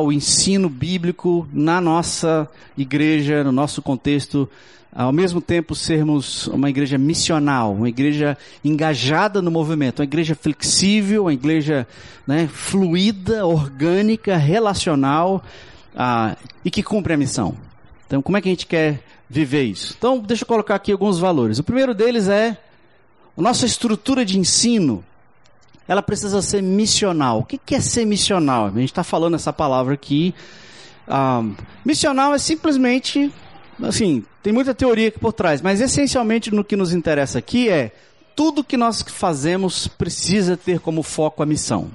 o ensino bíblico na nossa igreja, no nosso contexto, ao mesmo tempo sermos uma igreja missional, uma igreja engajada no movimento, uma igreja flexível, uma igreja né, fluida, orgânica, relacional ah, e que cumpre a missão. Então, como é que a gente quer viver isso? Então, deixa eu colocar aqui alguns valores. O primeiro deles é a nossa estrutura de ensino ela precisa ser missional. O que é ser missional? A gente está falando essa palavra aqui. Um, missional é simplesmente, assim, tem muita teoria aqui por trás, mas essencialmente no que nos interessa aqui é tudo que nós fazemos precisa ter como foco a missão.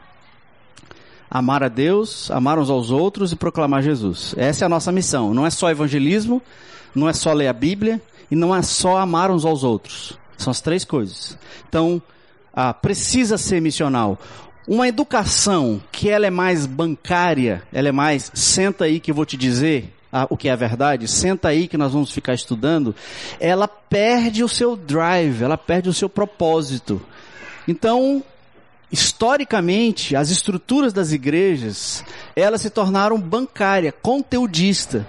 Amar a Deus, amar uns aos outros e proclamar Jesus. Essa é a nossa missão. Não é só evangelismo, não é só ler a Bíblia e não é só amar uns aos outros. São as três coisas. Então, ah, precisa ser missional. Uma educação que ela é mais bancária, ela é mais senta aí que eu vou te dizer ah, o que é a verdade, senta aí que nós vamos ficar estudando, ela perde o seu drive, ela perde o seu propósito. Então, historicamente, as estruturas das igrejas, elas se tornaram bancária, conteudista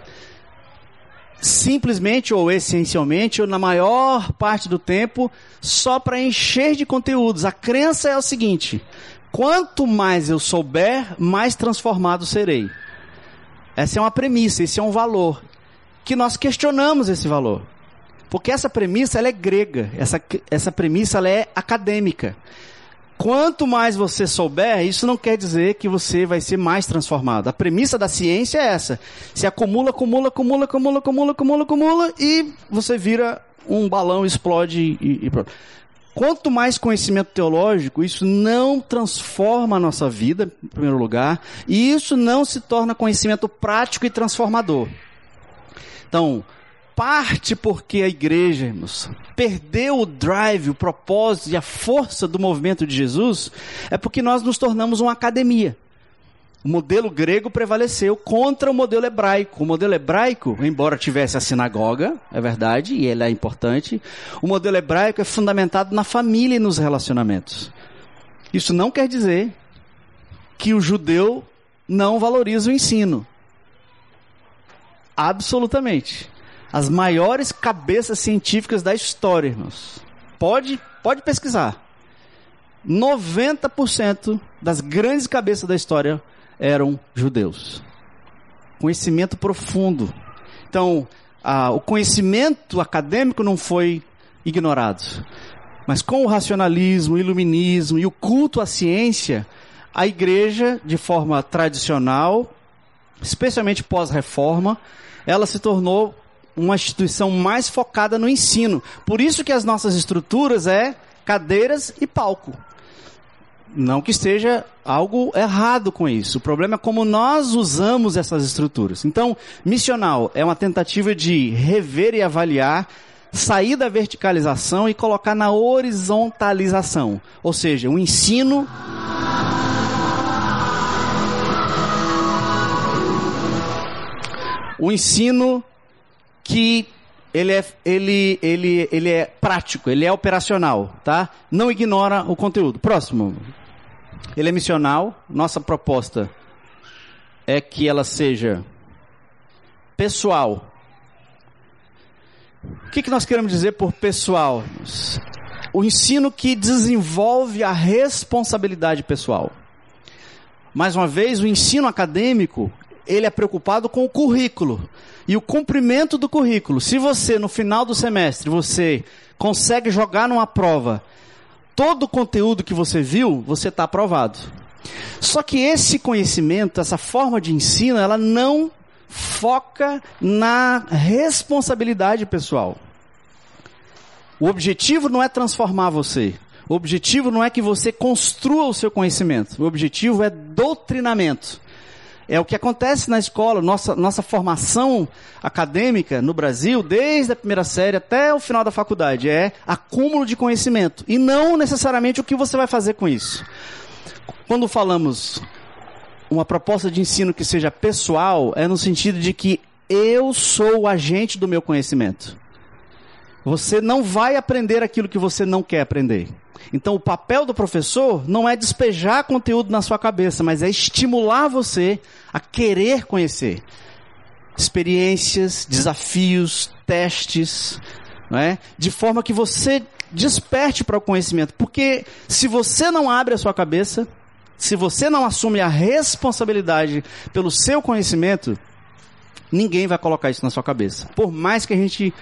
simplesmente ou essencialmente, ou na maior parte do tempo, só para encher de conteúdos. A crença é o seguinte: quanto mais eu souber, mais transformado serei. Essa é uma premissa, esse é um valor. Que nós questionamos esse valor. Porque essa premissa ela é grega, essa, essa premissa ela é acadêmica. Quanto mais você souber, isso não quer dizer que você vai ser mais transformado. A premissa da ciência é essa. Se acumula, acumula, acumula, acumula, acumula, acumula, acumula e você vira um balão, explode e, e pronto. Quanto mais conhecimento teológico, isso não transforma a nossa vida, em primeiro lugar, e isso não se torna conhecimento prático e transformador. Então, parte porque a igreja, irmãos, perdeu o drive, o propósito e a força do movimento de Jesus, é porque nós nos tornamos uma academia. O modelo grego prevaleceu contra o modelo hebraico. O modelo hebraico, embora tivesse a sinagoga, é verdade, e ele é importante, o modelo hebraico é fundamentado na família e nos relacionamentos. Isso não quer dizer que o judeu não valoriza o ensino. Absolutamente as maiores cabeças científicas da história, irmãos. Pode, pode pesquisar. 90% das grandes cabeças da história eram judeus. Conhecimento profundo. Então, a, o conhecimento acadêmico não foi ignorado. Mas com o racionalismo, o iluminismo e o culto à ciência, a igreja, de forma tradicional, especialmente pós-reforma, ela se tornou uma instituição mais focada no ensino. Por isso que as nossas estruturas é cadeiras e palco. Não que esteja algo errado com isso. O problema é como nós usamos essas estruturas. Então, missional é uma tentativa de rever e avaliar, sair da verticalização e colocar na horizontalização. Ou seja, um ensino o ensino que ele é, ele, ele, ele é prático, ele é operacional, tá? Não ignora o conteúdo. Próximo. Ele é missional. Nossa proposta é que ela seja pessoal. O que, que nós queremos dizer por pessoal? O ensino que desenvolve a responsabilidade pessoal. Mais uma vez, o ensino acadêmico, ele é preocupado com o currículo e o cumprimento do currículo. Se você, no final do semestre, você consegue jogar numa prova todo o conteúdo que você viu, você está aprovado. Só que esse conhecimento, essa forma de ensino, ela não foca na responsabilidade pessoal. O objetivo não é transformar você. O objetivo não é que você construa o seu conhecimento. O objetivo é doutrinamento. É o que acontece na escola, nossa, nossa formação acadêmica no Brasil, desde a primeira série até o final da faculdade, é acúmulo de conhecimento. E não necessariamente o que você vai fazer com isso. Quando falamos uma proposta de ensino que seja pessoal, é no sentido de que eu sou o agente do meu conhecimento. Você não vai aprender aquilo que você não quer aprender. Então, o papel do professor não é despejar conteúdo na sua cabeça, mas é estimular você a querer conhecer. Experiências, desafios, testes, não é? de forma que você desperte para o conhecimento. Porque se você não abre a sua cabeça, se você não assume a responsabilidade pelo seu conhecimento, ninguém vai colocar isso na sua cabeça. Por mais que a gente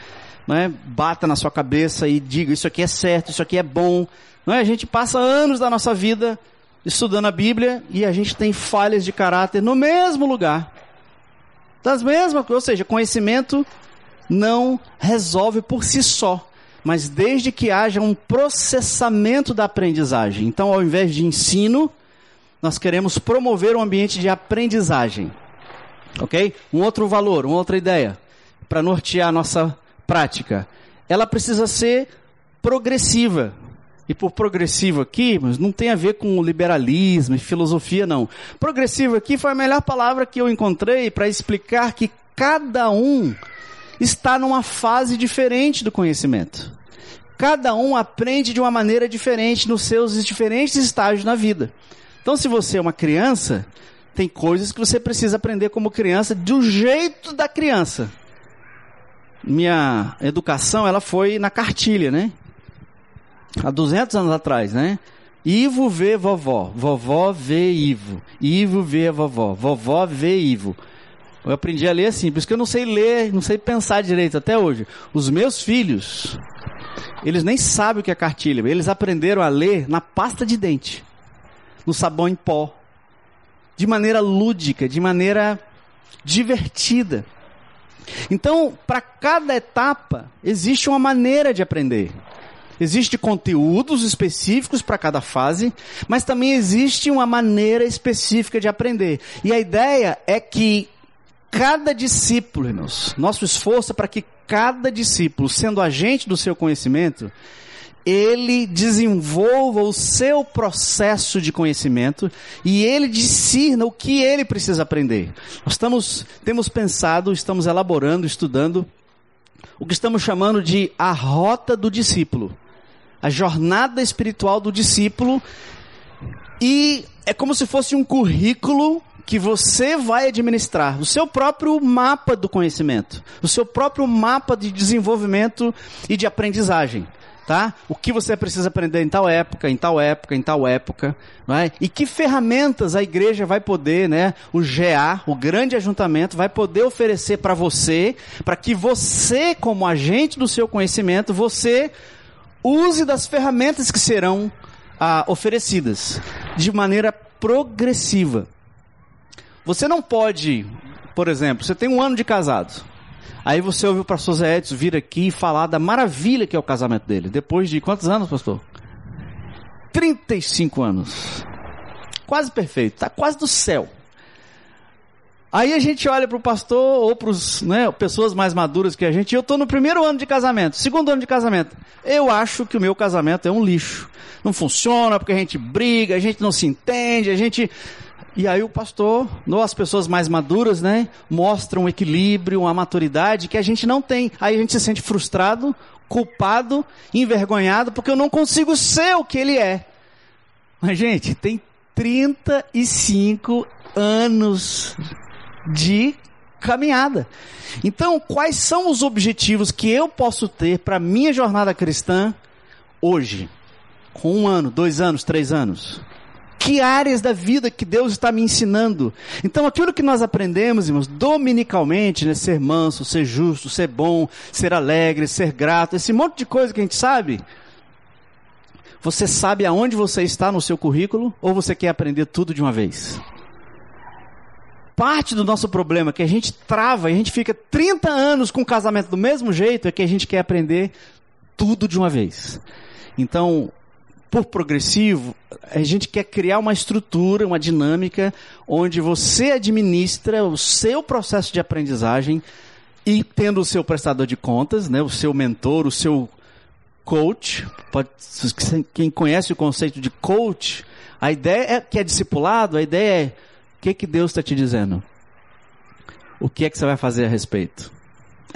né, bata na sua cabeça e diga isso aqui é certo, isso aqui é bom, não é? a gente passa anos da nossa vida estudando a Bíblia e a gente tem falhas de caráter no mesmo lugar. Das mesmas, ou seja, conhecimento não resolve por si só mas desde que haja um processamento da aprendizagem. Então, ao invés de ensino, nós queremos promover um ambiente de aprendizagem. Ok? Um outro valor, uma outra ideia, para nortear a nossa prática. Ela precisa ser progressiva. E por progressivo aqui, mas não tem a ver com liberalismo e filosofia, não. Progressivo aqui foi a melhor palavra que eu encontrei para explicar que cada um está numa fase diferente do conhecimento. Cada um aprende de uma maneira diferente nos seus diferentes estágios na vida. Então, se você é uma criança, tem coisas que você precisa aprender como criança do jeito da criança. Minha educação, ela foi na cartilha, né? Há 200 anos atrás, né? Ivo vê vovó, vovó vê Ivo, Ivo vê a vovó, vovó vê Ivo. Eu aprendi a ler assim, por isso que eu não sei ler, não sei pensar direito até hoje. Os meus filhos, eles nem sabem o que é cartilha, eles aprenderam a ler na pasta de dente, no sabão em pó, de maneira lúdica, de maneira divertida. Então, para cada etapa, existe uma maneira de aprender. Existem conteúdos específicos para cada fase, mas também existe uma maneira específica de aprender. E a ideia é que cada discípulo, irmãos, nosso esforço é para que cada discípulo, sendo agente do seu conhecimento, ele desenvolva o seu processo de conhecimento e ele discerna o que ele precisa aprender. Nós estamos, temos pensado, estamos elaborando, estudando o que estamos chamando de a rota do discípulo, a jornada espiritual do discípulo e é como se fosse um currículo que você vai administrar, o seu próprio mapa do conhecimento, o seu próprio mapa de desenvolvimento e de aprendizagem. Tá? O que você precisa aprender em tal época, em tal época, em tal época, é? E que ferramentas a igreja vai poder, né? O GA, o grande ajuntamento, vai poder oferecer para você, para que você, como agente do seu conhecimento, você use das ferramentas que serão ah, oferecidas de maneira progressiva. Você não pode, por exemplo, você tem um ano de casado. Aí você ouviu o pastor Zé Edson vir aqui e falar da maravilha que é o casamento dele. Depois de quantos anos, pastor? 35 anos. Quase perfeito, está quase do céu. Aí a gente olha para o pastor ou para né, pessoas mais maduras que a gente. Eu estou no primeiro ano de casamento, segundo ano de casamento. Eu acho que o meu casamento é um lixo. Não funciona porque a gente briga, a gente não se entende, a gente e aí o pastor, ou as pessoas mais maduras, né, mostram um equilíbrio, uma maturidade que a gente não tem. Aí a gente se sente frustrado, culpado, envergonhado, porque eu não consigo ser o que ele é. Mas, gente, tem 35 anos de caminhada. Então, quais são os objetivos que eu posso ter para minha jornada cristã hoje? Com um ano, dois anos, três anos? Que áreas da vida que Deus está me ensinando? Então, aquilo que nós aprendemos, irmãos, dominicalmente, né? Ser manso, ser justo, ser bom, ser alegre, ser grato, esse monte de coisa que a gente sabe. Você sabe aonde você está no seu currículo ou você quer aprender tudo de uma vez? Parte do nosso problema que a gente trava e a gente fica 30 anos com o casamento do mesmo jeito é que a gente quer aprender tudo de uma vez. Então, por progressivo, a gente quer criar uma estrutura, uma dinâmica, onde você administra o seu processo de aprendizagem e tendo o seu prestador de contas, né, o seu mentor, o seu coach, pode, quem conhece o conceito de coach, a ideia é que é discipulado, a ideia é o que, que Deus está te dizendo? O que é que você vai fazer a respeito?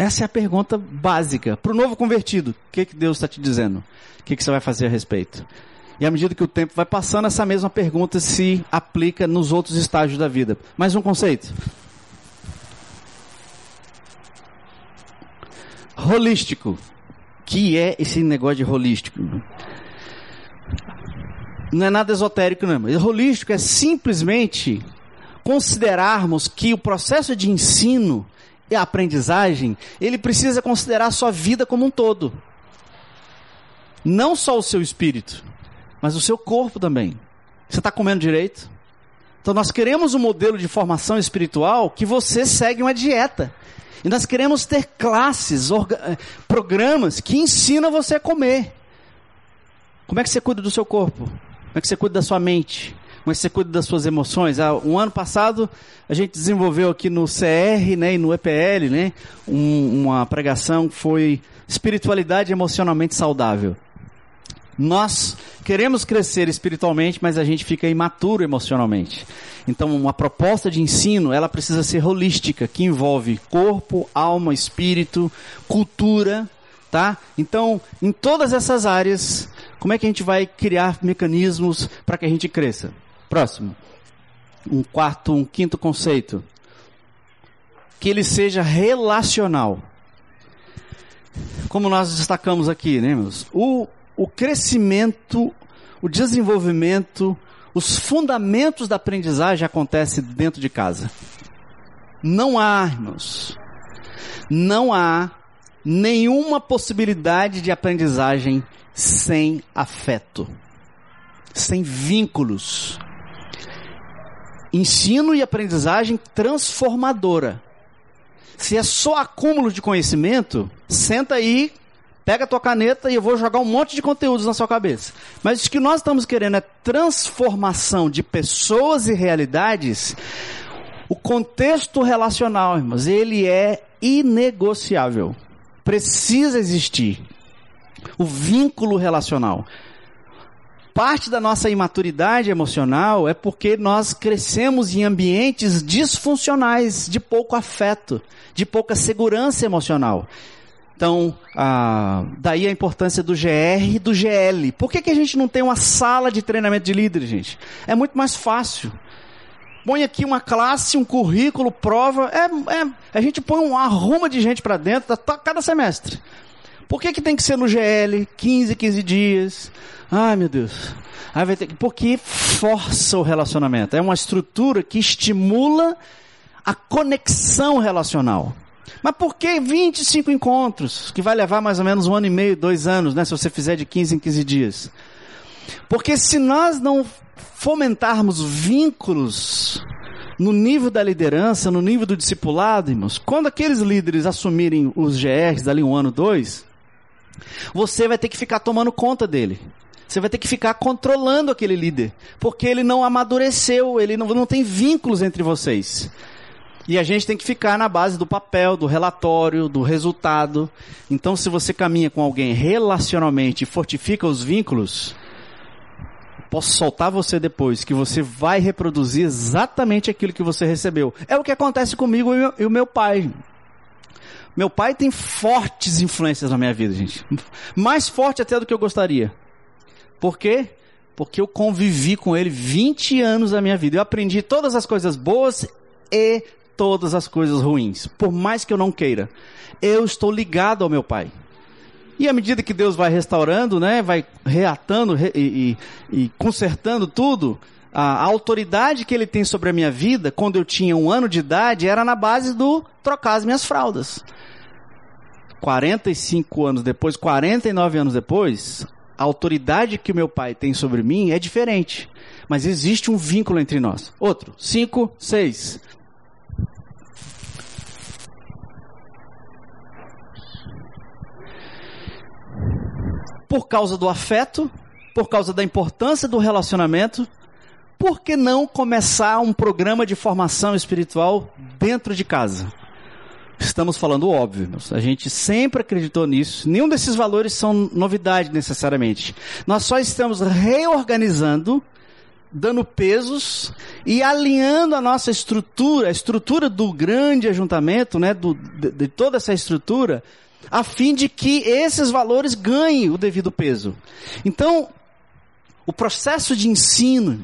Essa é a pergunta básica. Para o novo convertido, o que, que Deus está te dizendo? O que, que você vai fazer a respeito? E à medida que o tempo vai passando, essa mesma pergunta se aplica nos outros estágios da vida. Mais um conceito. Holístico. Que é esse negócio de holístico? Não é nada esotérico, não. Holístico é simplesmente considerarmos que o processo de ensino e aprendizagem, ele precisa considerar a sua vida como um todo. Não só o seu espírito, mas o seu corpo também. Você está comendo direito? Então nós queremos um modelo de formação espiritual que você segue uma dieta. E nós queremos ter classes, eh, programas que ensinam você a comer. Como é que você cuida do seu corpo? Como é que você cuida da sua mente? Que você cuida das suas emoções? Ah, um ano passado a gente desenvolveu aqui no CR né, e no EPL né, um, uma pregação que foi espiritualidade emocionalmente saudável. Nós queremos crescer espiritualmente, mas a gente fica imaturo emocionalmente. Então, uma proposta de ensino, ela precisa ser holística, que envolve corpo, alma, espírito, cultura, tá? Então, em todas essas áreas, como é que a gente vai criar mecanismos para que a gente cresça? Próximo. Um quarto, um quinto conceito. Que ele seja relacional. Como nós destacamos aqui, né, meus? O o crescimento, o desenvolvimento, os fundamentos da aprendizagem acontecem dentro de casa. Não há, irmãos, não há nenhuma possibilidade de aprendizagem sem afeto, sem vínculos. Ensino e aprendizagem transformadora. Se é só acúmulo de conhecimento, senta aí Pega a tua caneta e eu vou jogar um monte de conteúdos na sua cabeça. Mas o que nós estamos querendo é transformação de pessoas e realidades. O contexto relacional, irmãos, ele é inegociável. Precisa existir. O vínculo relacional. Parte da nossa imaturidade emocional é porque nós crescemos em ambientes disfuncionais, de pouco afeto, de pouca segurança emocional. Então, ah, daí a importância do GR e do GL. Por que, que a gente não tem uma sala de treinamento de líderes, gente? É muito mais fácil. Põe aqui uma classe, um currículo, prova. É, é a gente põe um arruma de gente para dentro tá, cada semestre. Por que, que tem que ser no GL, 15, 15 dias? Ai, meu Deus. Aí vai ter que, porque força o relacionamento. É uma estrutura que estimula a conexão relacional. Mas por que 25 encontros? Que vai levar mais ou menos um ano e meio, dois anos, né? Se você fizer de 15 em 15 dias. Porque se nós não fomentarmos vínculos no nível da liderança, no nível do discipulado, irmãos, quando aqueles líderes assumirem os GRs ali um ano, dois, você vai ter que ficar tomando conta dele. Você vai ter que ficar controlando aquele líder. Porque ele não amadureceu, ele não, não tem vínculos entre vocês. E a gente tem que ficar na base do papel, do relatório, do resultado. Então, se você caminha com alguém relacionalmente e fortifica os vínculos, posso soltar você depois, que você vai reproduzir exatamente aquilo que você recebeu. É o que acontece comigo e o meu pai. Meu pai tem fortes influências na minha vida, gente. Mais forte até do que eu gostaria. Por quê? Porque eu convivi com ele 20 anos da minha vida. Eu aprendi todas as coisas boas e todas as coisas ruins, por mais que eu não queira. Eu estou ligado ao meu Pai. E à medida que Deus vai restaurando, né, vai reatando re, e, e, e, consertando tudo, a, autoridade que Ele tem sobre a minha vida, quando eu tinha um ano de idade, era na base do trocar as minhas fraldas. 45 anos depois, 49 anos depois, a autoridade que o meu pai tem sobre mim é diferente. Mas existe um vínculo entre nós. Outro, 5, 6. por causa do afeto, por causa da importância do relacionamento, por que não começar um programa de formação espiritual dentro de casa? Estamos falando óbvio, a gente sempre acreditou nisso. Nenhum desses valores são novidade necessariamente. Nós só estamos reorganizando dando pesos e alinhando a nossa estrutura, a estrutura do grande ajuntamento, né, do, de, de toda essa estrutura, a fim de que esses valores ganhem o devido peso. Então, o processo de ensino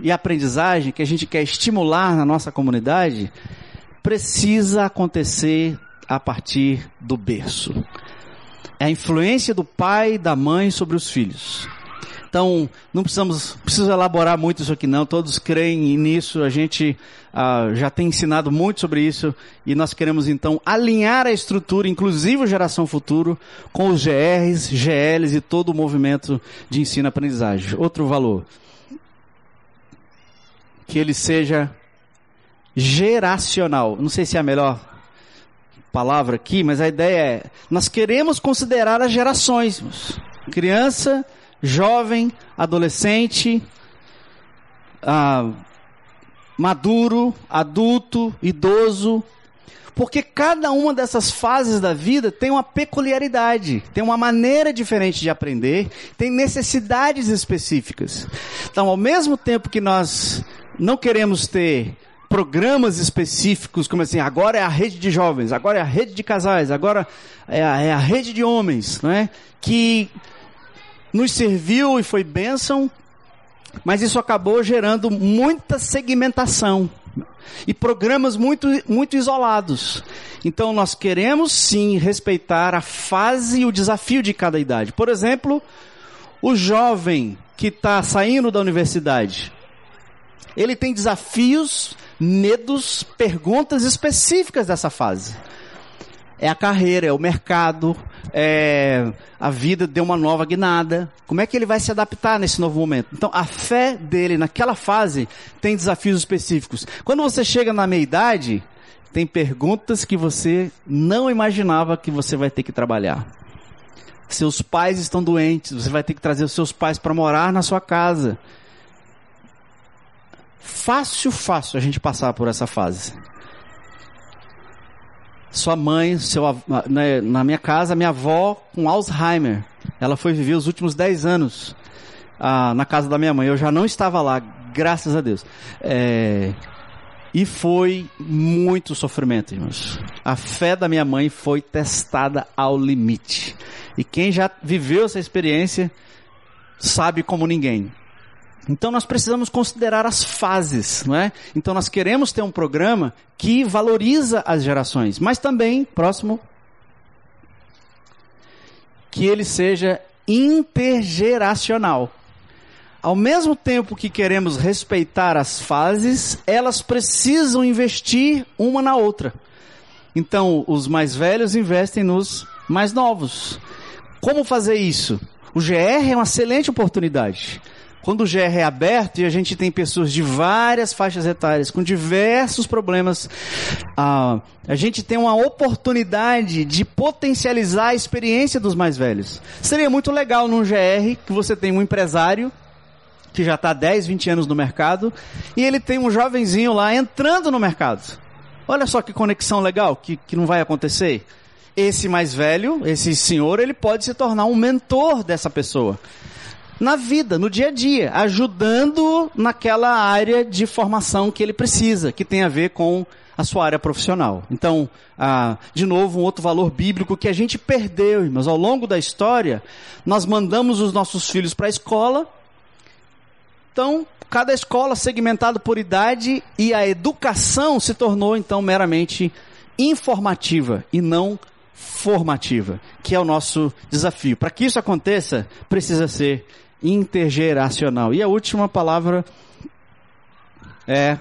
e aprendizagem que a gente quer estimular na nossa comunidade precisa acontecer a partir do berço. É a influência do pai e da mãe sobre os filhos. Então, não precisamos precisa elaborar muito isso aqui não, todos creem nisso, a gente ah, já tem ensinado muito sobre isso e nós queremos então alinhar a estrutura, inclusive o Geração Futuro, com os GRs, GLs e todo o movimento de ensino-aprendizagem. Outro valor, que ele seja geracional. Não sei se é a melhor palavra aqui, mas a ideia é, nós queremos considerar as gerações. Criança, jovem, adolescente, ah, maduro, adulto, idoso, porque cada uma dessas fases da vida tem uma peculiaridade, tem uma maneira diferente de aprender, tem necessidades específicas. Então, ao mesmo tempo que nós não queremos ter programas específicos, como assim, agora é a rede de jovens, agora é a rede de casais, agora é a, é a rede de homens, não é? Que nos serviu e foi bênção, mas isso acabou gerando muita segmentação e programas muito, muito isolados. Então nós queremos sim respeitar a fase e o desafio de cada idade. Por exemplo, o jovem que está saindo da universidade, ele tem desafios, medos, perguntas específicas dessa fase. É a carreira, é o mercado, é, a vida deu uma nova guinada. Como é que ele vai se adaptar nesse novo momento? Então, a fé dele naquela fase tem desafios específicos. Quando você chega na meia-idade, tem perguntas que você não imaginava que você vai ter que trabalhar. Seus pais estão doentes, você vai ter que trazer os seus pais para morar na sua casa. Fácil, fácil a gente passar por essa fase sua mãe, seu, né, na minha casa, minha avó com Alzheimer. Ela foi viver os últimos 10 anos ah, na casa da minha mãe. Eu já não estava lá, graças a Deus. É, e foi muito sofrimento, irmãos. A fé da minha mãe foi testada ao limite. E quem já viveu essa experiência sabe como ninguém. Então nós precisamos considerar as fases, não é? Então nós queremos ter um programa que valoriza as gerações, mas também, próximo, que ele seja intergeracional. Ao mesmo tempo que queremos respeitar as fases, elas precisam investir uma na outra. Então, os mais velhos investem nos mais novos. Como fazer isso? O GR é uma excelente oportunidade. Quando o GR é aberto e a gente tem pessoas de várias faixas etárias, com diversos problemas, ah, a gente tem uma oportunidade de potencializar a experiência dos mais velhos. Seria muito legal num GR que você tem um empresário que já está 10, 20 anos no mercado e ele tem um jovenzinho lá entrando no mercado. Olha só que conexão legal que, que não vai acontecer. Esse mais velho, esse senhor, ele pode se tornar um mentor dessa pessoa na vida, no dia a dia, ajudando naquela área de formação que ele precisa, que tem a ver com a sua área profissional. Então, ah, de novo, um outro valor bíblico que a gente perdeu, irmãos. Ao longo da história, nós mandamos os nossos filhos para a escola. Então, cada escola segmentada por idade e a educação se tornou, então, meramente informativa e não formativa, que é o nosso desafio. Para que isso aconteça, precisa ser intergeracional. E a última palavra é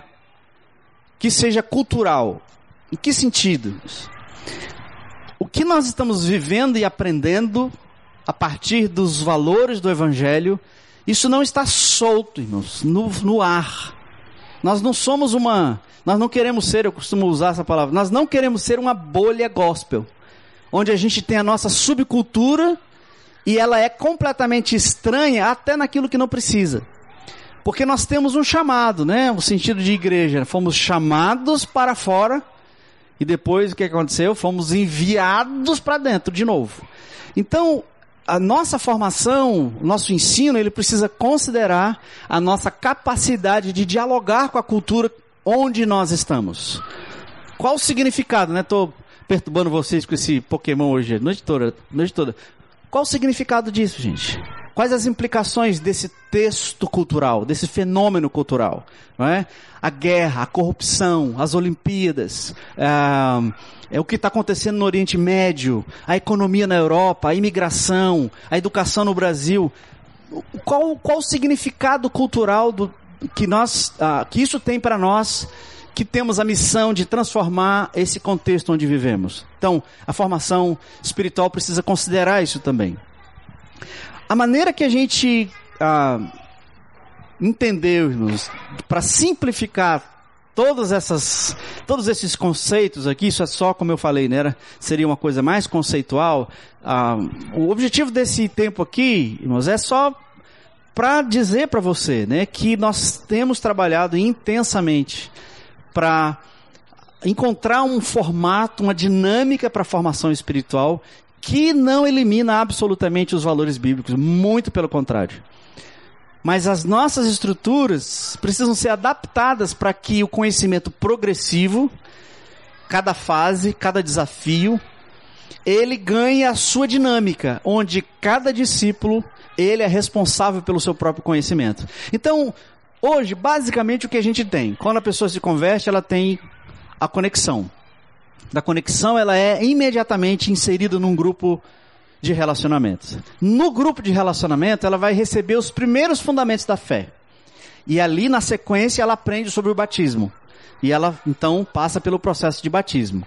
que seja cultural. Em que sentido? O que nós estamos vivendo e aprendendo a partir dos valores do Evangelho, isso não está solto, irmãos, no, no ar. Nós não somos uma. Nós não queremos ser, eu costumo usar essa palavra, nós não queremos ser uma bolha gospel, onde a gente tem a nossa subcultura e ela é completamente estranha até naquilo que não precisa. Porque nós temos um chamado, né? O sentido de igreja. Fomos chamados para fora e depois o que aconteceu? Fomos enviados para dentro de novo. Então, a nossa formação, o nosso ensino, ele precisa considerar a nossa capacidade de dialogar com a cultura onde nós estamos. Qual o significado, né? Estou perturbando vocês com esse Pokémon hoje, noite toda, noite toda. Qual o significado disso, gente? Quais as implicações desse texto cultural, desse fenômeno cultural? Não é? A guerra, a corrupção, as Olimpíadas, é, é o que está acontecendo no Oriente Médio, a economia na Europa, a imigração, a educação no Brasil. Qual, qual o significado cultural do, que, nós, ah, que isso tem para nós que temos a missão de transformar esse contexto onde vivemos. Então, a formação espiritual precisa considerar isso também. A maneira que a gente ah, entendemos para simplificar todas essas, todos esses conceitos aqui, isso é só como eu falei, né? Era, seria uma coisa mais conceitual. Ah, o objetivo desse tempo aqui, irmãos, é só para dizer para você, né, que nós temos trabalhado intensamente para encontrar um formato, uma dinâmica para a formação espiritual que não elimina absolutamente os valores bíblicos, muito pelo contrário. Mas as nossas estruturas precisam ser adaptadas para que o conhecimento progressivo, cada fase, cada desafio, ele ganhe a sua dinâmica, onde cada discípulo, ele é responsável pelo seu próprio conhecimento. Então, hoje, basicamente o que a gente tem, quando a pessoa se converte, ela tem a conexão da conexão, ela é imediatamente inserida num grupo de relacionamentos. No grupo de relacionamento, ela vai receber os primeiros fundamentos da fé. E ali, na sequência, ela aprende sobre o batismo. E ela, então, passa pelo processo de batismo.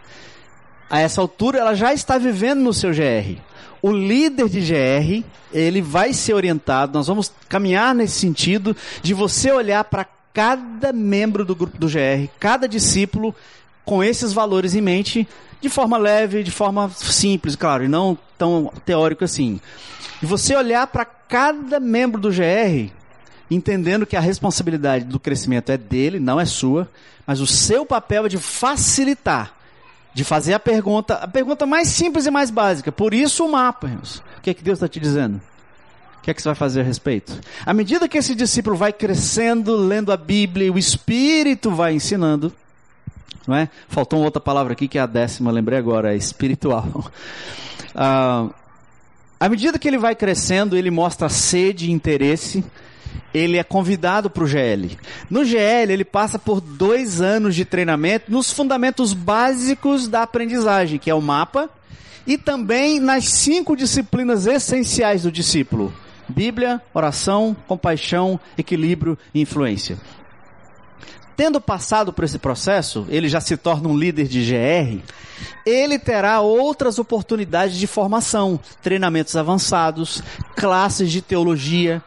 A essa altura, ela já está vivendo no seu GR. O líder de GR, ele vai ser orientado, nós vamos caminhar nesse sentido de você olhar para cada membro do grupo do GR, cada discípulo, com esses valores em mente, de forma leve, de forma simples, claro, e não tão teórico assim. E você olhar para cada membro do GR, entendendo que a responsabilidade do crescimento é dele, não é sua, mas o seu papel é de facilitar, de fazer a pergunta, a pergunta mais simples e mais básica. Por isso o mapa, irmãos. O que é que Deus está te dizendo? O que é que você vai fazer a respeito? À medida que esse discípulo vai crescendo, lendo a Bíblia, o Espírito vai ensinando, não é? Faltou uma outra palavra aqui que é a décima, lembrei agora, é espiritual. Ah, à medida que ele vai crescendo, ele mostra sede e interesse, ele é convidado para o GL. No GL, ele passa por dois anos de treinamento nos fundamentos básicos da aprendizagem, que é o mapa, e também nas cinco disciplinas essenciais do discípulo: Bíblia, oração, compaixão, equilíbrio e influência. Tendo passado por esse processo, ele já se torna um líder de GR, ele terá outras oportunidades de formação, treinamentos avançados, classes de teologia,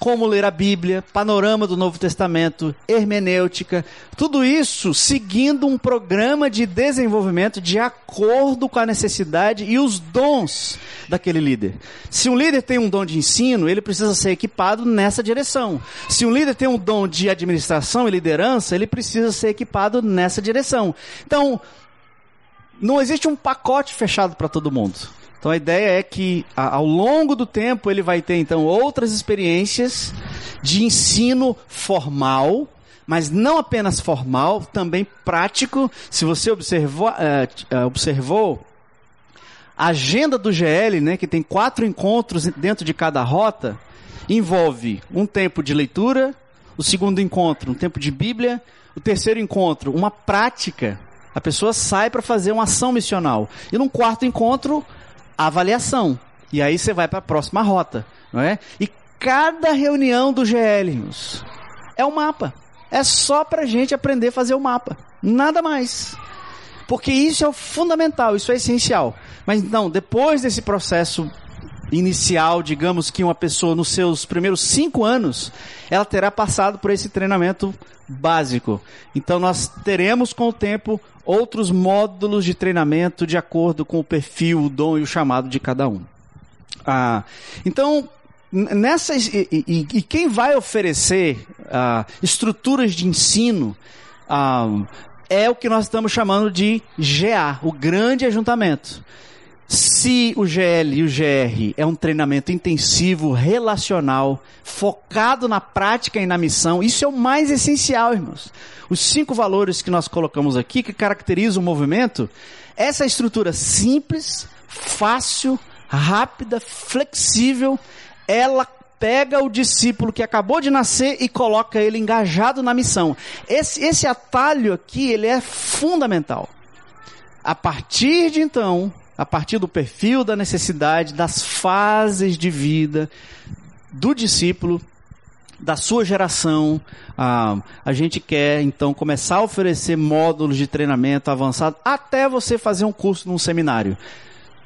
como ler a Bíblia, panorama do Novo Testamento, hermenêutica, tudo isso seguindo um programa de desenvolvimento de acordo com a necessidade e os dons daquele líder. Se um líder tem um dom de ensino, ele precisa ser equipado nessa direção. Se um líder tem um dom de administração e liderança, ele precisa ser equipado nessa direção. Então, não existe um pacote fechado para todo mundo. Então a ideia é que ao longo do tempo ele vai ter então outras experiências de ensino formal, mas não apenas formal, também prático. Se você observou, uh, observou a agenda do GL, né, que tem quatro encontros dentro de cada rota, envolve um tempo de leitura, o segundo encontro, um tempo de Bíblia, o terceiro encontro, uma prática. A pessoa sai para fazer uma ação missional. E num quarto encontro, avaliação. E aí você vai para a próxima rota, não é? E cada reunião do GL é um mapa. É só para gente aprender a fazer o mapa. Nada mais. Porque isso é o fundamental, isso é essencial. Mas não, depois desse processo inicial, digamos que uma pessoa nos seus primeiros cinco anos, ela terá passado por esse treinamento básico. Então nós teremos com o tempo outros módulos de treinamento de acordo com o perfil, o dom e o chamado de cada um. Ah, então, nessas, e, e, e, quem vai oferecer ah, estruturas de ensino ah, é o que nós estamos chamando de GA, o grande ajuntamento. Se o GL e o GR é um treinamento intensivo, relacional, focado na prática e na missão, isso é o mais essencial, irmãos. Os cinco valores que nós colocamos aqui, que caracterizam o movimento, essa estrutura simples, fácil, rápida, flexível, ela pega o discípulo que acabou de nascer e coloca ele engajado na missão. Esse, esse atalho aqui, ele é fundamental. A partir de então, a partir do perfil da necessidade, das fases de vida do discípulo, da sua geração, ah, a gente quer então começar a oferecer módulos de treinamento avançado até você fazer um curso num seminário.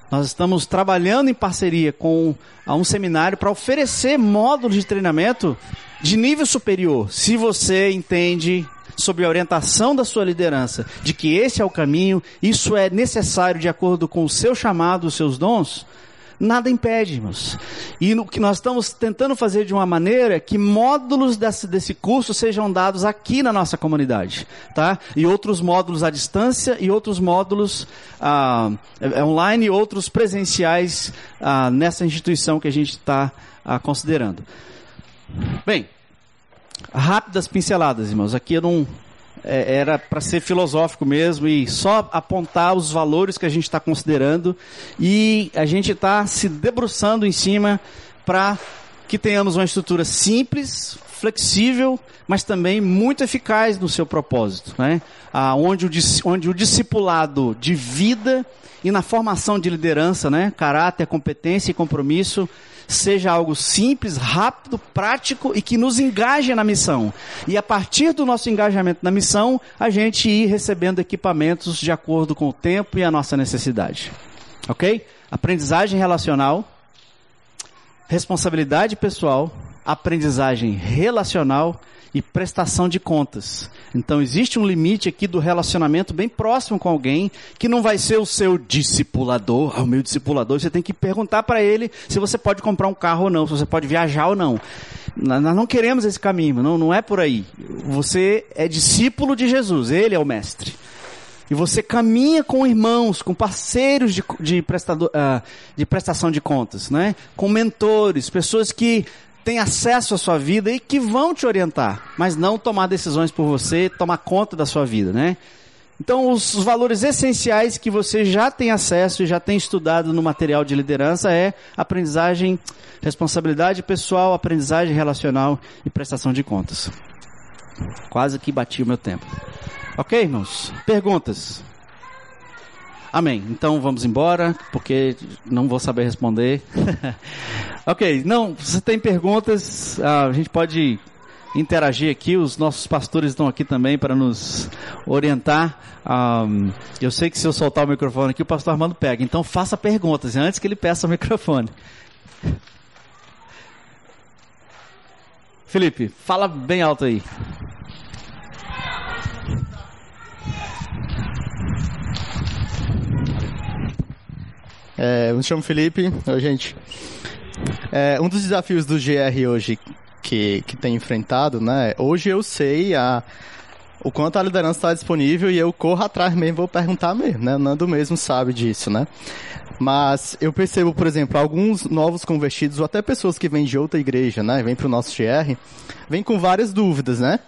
Nós estamos trabalhando em parceria com um seminário para oferecer módulos de treinamento de nível superior. Se você entende sobre a orientação da sua liderança, de que esse é o caminho, isso é necessário de acordo com o seu chamado, os seus dons, nada impede, irmãos. E o que nós estamos tentando fazer de uma maneira que módulos desse, desse curso sejam dados aqui na nossa comunidade, tá? E outros módulos à distância e outros módulos ah, online e outros presenciais ah, nessa instituição que a gente está ah, considerando. Bem, rápidas pinceladas, irmãos. Aqui eu não é, era para ser filosófico mesmo e só apontar os valores que a gente está considerando e a gente está se debruçando em cima para que tenhamos uma estrutura simples, flexível, mas também muito eficaz no seu propósito, né? Ah, onde, o, onde o discipulado de vida e na formação de liderança, né? Caráter, competência e compromisso seja algo simples, rápido, prático e que nos engaje na missão. E a partir do nosso engajamento na missão, a gente ir recebendo equipamentos de acordo com o tempo e a nossa necessidade. Ok? Aprendizagem relacional, responsabilidade pessoal, aprendizagem relacional e prestação de contas. Então existe um limite aqui do relacionamento bem próximo com alguém que não vai ser o seu discipulador, ah, o meu discipulador. Você tem que perguntar para ele se você pode comprar um carro ou não, se você pode viajar ou não. Nós não queremos esse caminho, não, não é por aí. Você é discípulo de Jesus, ele é o mestre. E você caminha com irmãos, com parceiros de, de, prestador, uh, de prestação de contas, né? com mentores, pessoas que têm acesso à sua vida e que vão te orientar, mas não tomar decisões por você, tomar conta da sua vida, né? Então, os, valores essenciais que você já tem acesso e já tem estudado no material de liderança é aprendizagem, responsabilidade pessoal, aprendizagem relacional e prestação de contas. Quase que bati o meu tempo. Ok, irmãos? Perguntas? Amém. Então vamos embora, porque não vou saber responder. ok, não, se tem perguntas, a gente pode interagir aqui. Os nossos pastores estão aqui também para nos orientar. Um, eu sei que se eu soltar o microfone aqui, o pastor Armando pega. Então faça perguntas antes que ele peça o microfone. Felipe, fala bem alto aí. É, eu me chamo Felipe. Oi, gente. É, um dos desafios do GR hoje que, que tem enfrentado, né? Hoje eu sei a, o quanto a liderança está disponível e eu corro atrás mesmo, vou perguntar mesmo, né? Nando mesmo sabe disso, né? Mas eu percebo, por exemplo, alguns novos convertidos, ou até pessoas que vêm de outra igreja, né? Vêm para o nosso GR, vêm com várias dúvidas, né?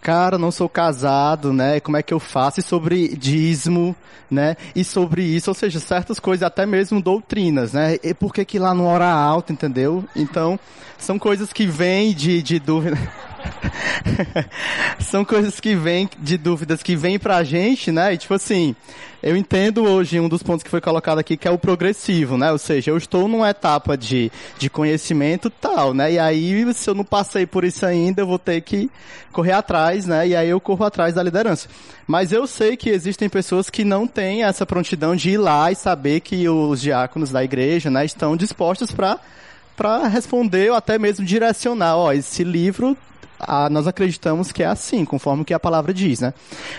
Cara, não sou casado, né? Como é que eu faço? E sobre dízimo, né? E sobre isso, ou seja, certas coisas, até mesmo doutrinas, né? E por que que lá não ora alto, entendeu? Então, são coisas que vêm de, de dúvida. São coisas que vêm de dúvidas que vêm pra gente, né? E tipo assim, eu entendo hoje um dos pontos que foi colocado aqui que é o progressivo, né? Ou seja, eu estou numa etapa de, de conhecimento tal, né? E aí, se eu não passei por isso ainda, eu vou ter que correr atrás, né? E aí eu corro atrás da liderança. Mas eu sei que existem pessoas que não têm essa prontidão de ir lá e saber que os diáconos da igreja, né, estão dispostos para para responder ou até mesmo direcionar, ó, esse livro a, nós acreditamos que é assim, conforme o que a palavra diz, né?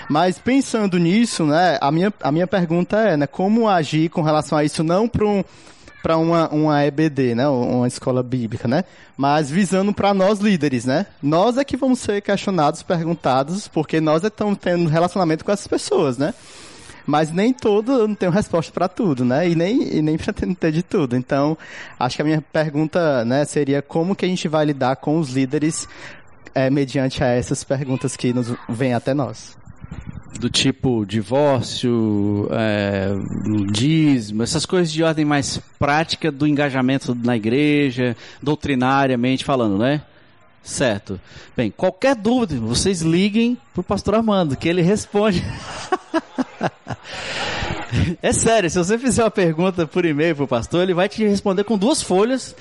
Mas pensando nisso, né, a minha, a minha pergunta é, né, como agir com relação a isso não para um para uma, uma EBD, né, uma escola bíblica, né, mas visando para nós líderes, né, nós é que vamos ser questionados, perguntados, porque nós estamos tendo relacionamento com essas pessoas, né, Mas nem todo, eu não tenho resposta para tudo, né? E nem, e nem pretendo ter de tudo. Então, acho que a minha pergunta, né, seria como que a gente vai lidar com os líderes é, mediante a essas perguntas que nos vêm até nós do tipo divórcio, é, dízimo, essas coisas de ordem mais prática do engajamento na igreja, doutrinariamente falando, né? Certo. Bem, qualquer dúvida, vocês liguem pro pastor Armando, que ele responde. é sério, se você fizer uma pergunta por e-mail pro pastor, ele vai te responder com duas folhas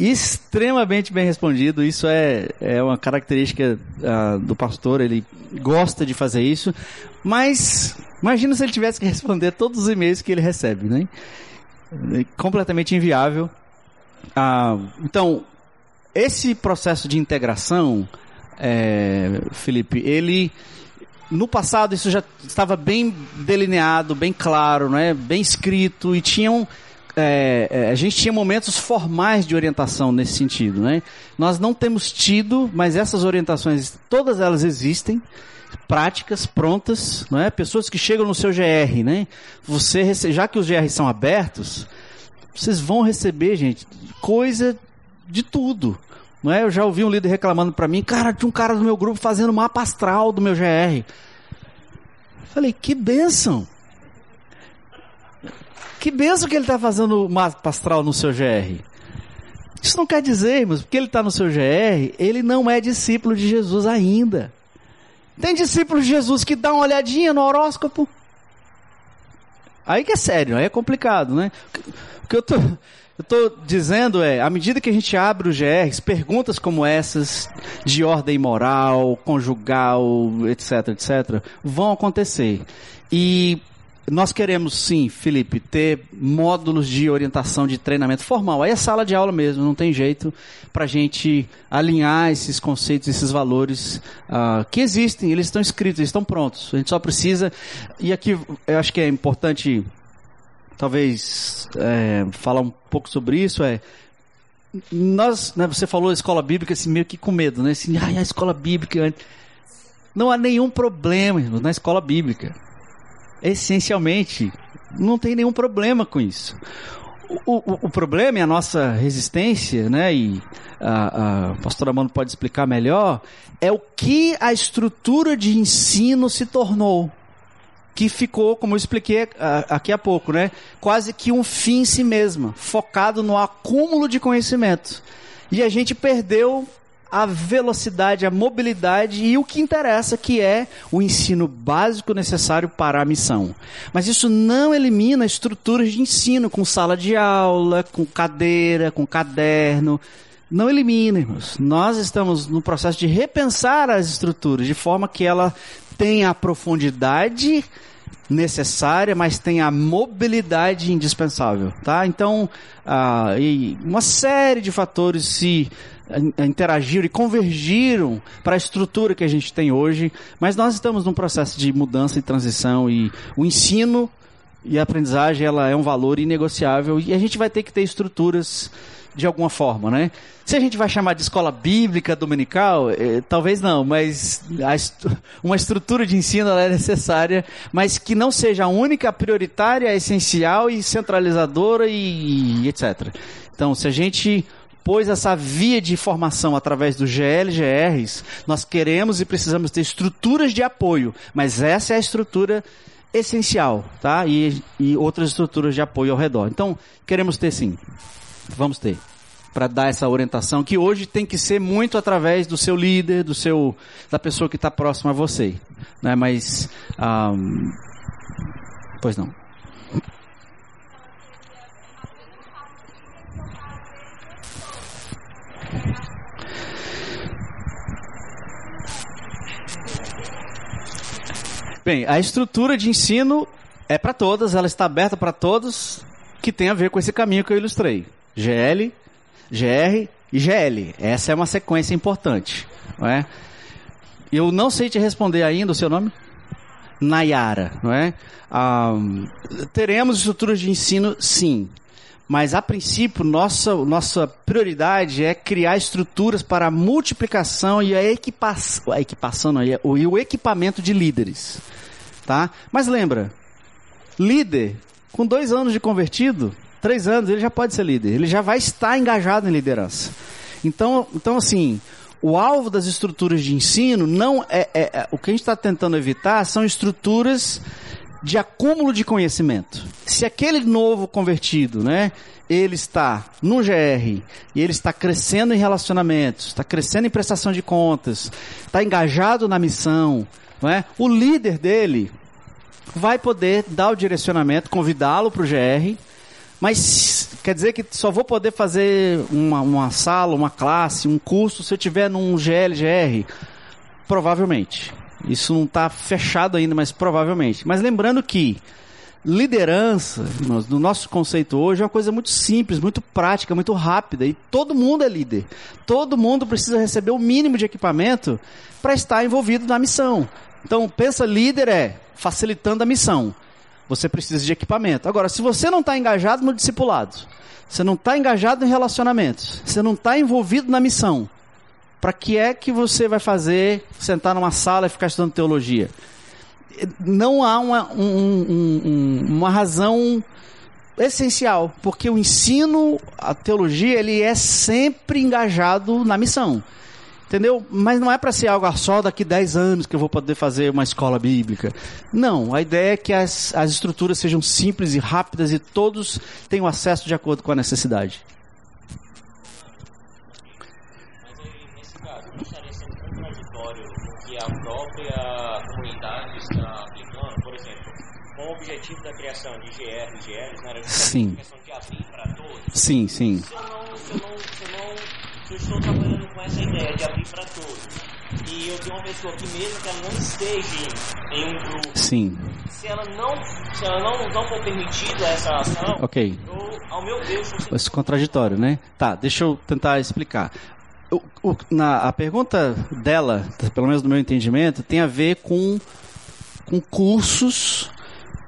extremamente bem respondido. Isso é, é uma característica uh, do pastor, ele gosta de fazer isso. Mas imagina se ele tivesse que responder todos os e-mails que ele recebe, né? É completamente inviável. Uh, então, esse processo de integração, é, Felipe, ele no passado isso já estava bem delineado, bem claro, né? bem escrito e tinham é, é, a gente tinha momentos formais de orientação nesse sentido, né? Nós não temos tido, mas essas orientações, todas elas existem, práticas, prontas, não é? Pessoas que chegam no seu GR, né? Você, já que os GRs são abertos, vocês vão receber, gente, coisa de tudo. Não é? Eu já ouvi um líder reclamando para mim, cara, tinha um cara do meu grupo fazendo mapa astral do meu GR. Falei, que bênção! Que benção que ele está fazendo mapa astral no seu GR. Isso não quer dizer, irmãos, porque ele está no seu GR, ele não é discípulo de Jesus ainda. Tem discípulos de Jesus que dão uma olhadinha no horóscopo. Aí que é sério, aí é complicado, né? O que eu tô, tô dizendo é, à medida que a gente abre os GRs, perguntas como essas, de ordem moral, conjugal, etc, etc, vão acontecer. E nós queremos sim, Felipe, ter módulos de orientação de treinamento formal. Aí é sala de aula mesmo, não tem jeito para a gente alinhar esses conceitos, esses valores uh, que existem, eles estão escritos, eles estão prontos. A gente só precisa. E aqui eu acho que é importante, talvez, é, falar um pouco sobre isso. É nós, né, você falou escola bíblica assim, meio que com medo, né? Assim, ai, a escola bíblica. Não há nenhum problema irmão, na escola bíblica essencialmente, não tem nenhum problema com isso. O, o, o problema é a nossa resistência, né? E a, a pastora Mano pode explicar melhor, é o que a estrutura de ensino se tornou. Que ficou, como eu expliquei aqui há pouco, né? Quase que um fim em si mesma, focado no acúmulo de conhecimento. E a gente perdeu a velocidade, a mobilidade e o que interessa, que é o ensino básico necessário para a missão. Mas isso não elimina estruturas de ensino com sala de aula, com cadeira, com caderno. Não elimina, irmãos. Nós estamos no processo de repensar as estruturas de forma que ela tenha a profundidade necessária, mas tenha a mobilidade indispensável, tá? Então, ah, uma série de fatores se interagiram e convergiram para a estrutura que a gente tem hoje, mas nós estamos num processo de mudança e transição e o ensino e a aprendizagem ela é um valor inegociável e a gente vai ter que ter estruturas de alguma forma, né? Se a gente vai chamar de escola bíblica dominical, eh, talvez não, mas est uma estrutura de ensino é necessária, mas que não seja a única, prioritária, essencial e centralizadora e, e etc. Então, se a gente pôs essa via de formação através do GLGRs, nós queremos e precisamos ter estruturas de apoio, mas essa é a estrutura essencial, tá? E, e outras estruturas de apoio ao redor. Então, queremos ter sim. Vamos ter. Para dar essa orientação que hoje tem que ser muito através do seu líder, do seu, da pessoa que está próxima a você, né? Mas, um, pois não. Bem, a estrutura de ensino é para todas, ela está aberta para todos, que tem a ver com esse caminho que eu ilustrei. GL, GR e GL. Essa é uma sequência importante. Não é? Eu não sei te responder ainda o seu nome. Nayara, não é? Ah, teremos estruturas de ensino, sim. Mas, a princípio, nossa, nossa prioridade é criar estruturas para a multiplicação e a equipação, a equipação não, e o equipamento de líderes. Tá? Mas lembra, Líder, com dois anos de convertido, três anos, ele já pode ser líder. Ele já vai estar engajado em liderança. Então, então assim, o alvo das estruturas de ensino não é, é, é o que a gente está tentando evitar são estruturas de acúmulo de conhecimento. Se aquele novo convertido, né, ele está no GR e ele está crescendo em relacionamentos, está crescendo em prestação de contas, está engajado na missão, não é? O líder dele vai poder dar o direcionamento, convidá-lo para o GR, mas quer dizer que só vou poder fazer uma, uma sala, uma classe, um curso se eu tiver num GLGR? Provavelmente. Isso não está fechado ainda, mas provavelmente. Mas lembrando que liderança, no nosso conceito hoje, é uma coisa muito simples, muito prática, muito rápida. E todo mundo é líder. Todo mundo precisa receber o mínimo de equipamento para estar envolvido na missão. Então, pensa líder é facilitando a missão. Você precisa de equipamento. Agora, se você não está engajado no discipulado, você não está engajado em relacionamentos, você não está envolvido na missão, para que é que você vai fazer sentar numa sala e ficar estudando teologia? Não há uma, um, um, uma razão essencial, porque o ensino, a teologia, ele é sempre engajado na missão. Entendeu? Mas não é para ser algo só daqui 10 anos que eu vou poder fazer uma escola bíblica. Não, a ideia é que as, as estruturas sejam simples e rápidas e todos tenham acesso de acordo com a necessidade. a própria comunidade está aplicando, por exemplo, com o objetivo da criação de GR e GRs, né, era sim. Sim, sim. Se eu, não, se, eu não, se, eu não, se eu estou trabalhando com essa ideia de abrir para todos, e eu tenho uma pessoa que mesmo que ela não esteja em um grupo, sim. se ela não, se ela não, não for permitida essa ação, ok. eu, ao meu Deus, Esse contraditório, né? Tá, deixa eu tentar explicar o, o, na, a pergunta dela, pelo menos do meu entendimento, tem a ver com, com cursos,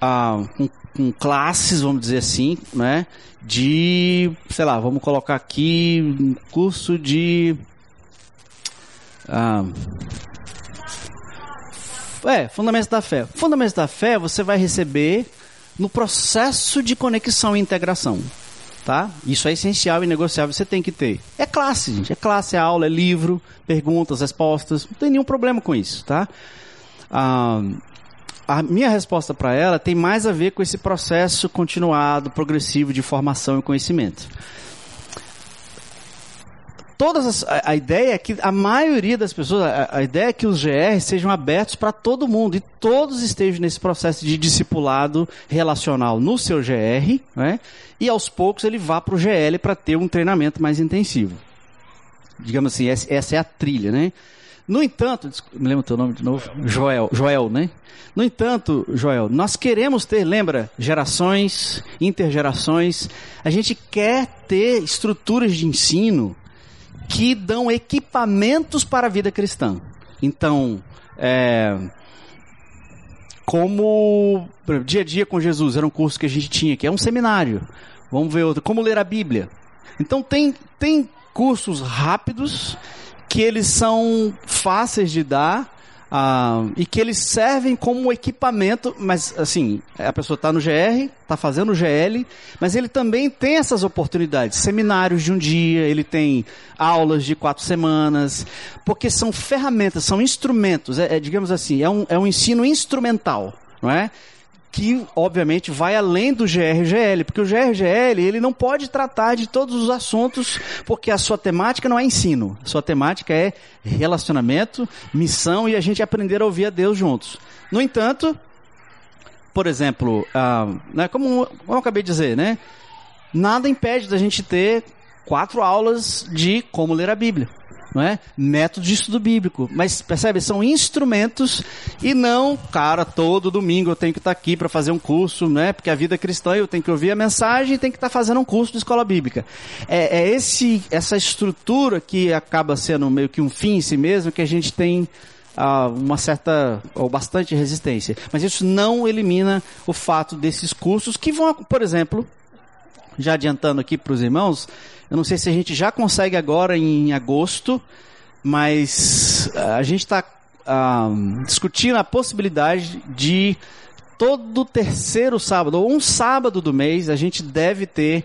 ah, com, com, classes, vamos dizer assim, né? De, sei lá, vamos colocar aqui um curso de. Ah, é, Fundamentos da Fé. Fundamentos da Fé você vai receber no processo de conexão e integração tá? Isso é essencial e negociável, você tem que ter. É classe, gente, é classe, é aula, é livro, perguntas, respostas, não tem nenhum problema com isso, tá? Ah, a minha resposta para ela tem mais a ver com esse processo continuado, progressivo de formação e conhecimento todas as, a, a, ideia é que a maioria das pessoas, a, a ideia é que os GR sejam abertos para todo mundo e todos estejam nesse processo de discipulado relacional no seu GR, né? E aos poucos ele vá para o GL para ter um treinamento mais intensivo. Digamos assim, essa, essa é a trilha, né? No entanto, me lembra o teu nome de novo? Joel, Joel, né? No entanto, Joel, nós queremos ter, lembra, gerações, intergerações. A gente quer ter estruturas de ensino que dão equipamentos para a vida cristã. Então, é, como dia a dia com Jesus era um curso que a gente tinha, que é um seminário. Vamos ver outro, como ler a Bíblia. Então tem tem cursos rápidos que eles são fáceis de dar ah, e que eles servem como equipamento, mas assim, a pessoa está no GR, está fazendo o GL, mas ele também tem essas oportunidades, seminários de um dia, ele tem aulas de quatro semanas, porque são ferramentas, são instrumentos, é, é digamos assim, é um, é um ensino instrumental, não é? Que obviamente vai além do GRGL, porque o GRGL ele não pode tratar de todos os assuntos, porque a sua temática não é ensino, a sua temática é relacionamento, missão e a gente aprender a ouvir a Deus juntos. No entanto, por exemplo, ah, né, como, como eu acabei de dizer, né, nada impede da gente ter quatro aulas de como ler a Bíblia não é? Método de estudo bíblico. Mas percebe, são instrumentos e não, cara, todo domingo eu tenho que estar aqui para fazer um curso, né? Porque a vida é cristã eu tenho que ouvir a mensagem e tenho que estar fazendo um curso de escola bíblica. É, é esse, essa estrutura que acaba sendo meio que um fim em si mesmo que a gente tem ah, uma certa ou bastante resistência. Mas isso não elimina o fato desses cursos que vão, por exemplo, já adiantando aqui para os irmãos, eu não sei se a gente já consegue agora em agosto, mas ah, a gente está ah, discutindo a possibilidade de todo terceiro sábado, ou um sábado do mês, a gente deve ter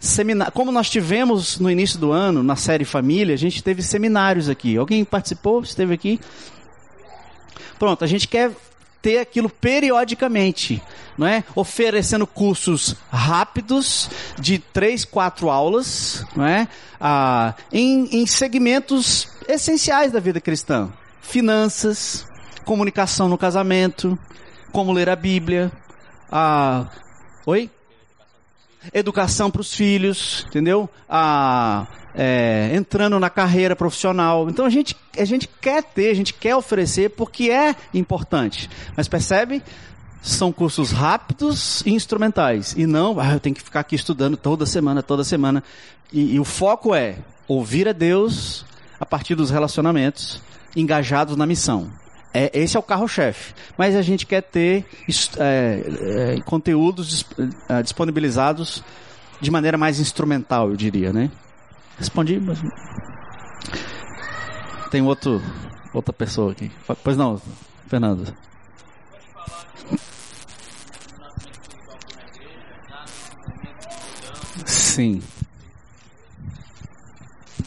seminário. Como nós tivemos no início do ano, na série Família, a gente teve seminários aqui. Alguém participou? Esteve aqui? Pronto, a gente quer ter aquilo periodicamente, não é? Oferecendo cursos rápidos de três, quatro aulas, não é? Ah, em, em segmentos essenciais da vida cristã: finanças, comunicação no casamento, como ler a Bíblia, ah, oi? Educação para os filhos, entendeu? Ah, é, entrando na carreira profissional. Então a gente, a gente quer ter, a gente quer oferecer porque é importante. Mas percebe? São cursos rápidos e instrumentais. E não, ah, eu tenho que ficar aqui estudando toda semana, toda semana. E, e o foco é ouvir a Deus a partir dos relacionamentos, engajados na missão. É, esse é o carro-chefe. Mas a gente quer ter é, é, conteúdos é, disponibilizados de maneira mais instrumental, eu diria, né? Respondi, mas. Tem outro, outra pessoa aqui. Pois não, Fernando. Sim.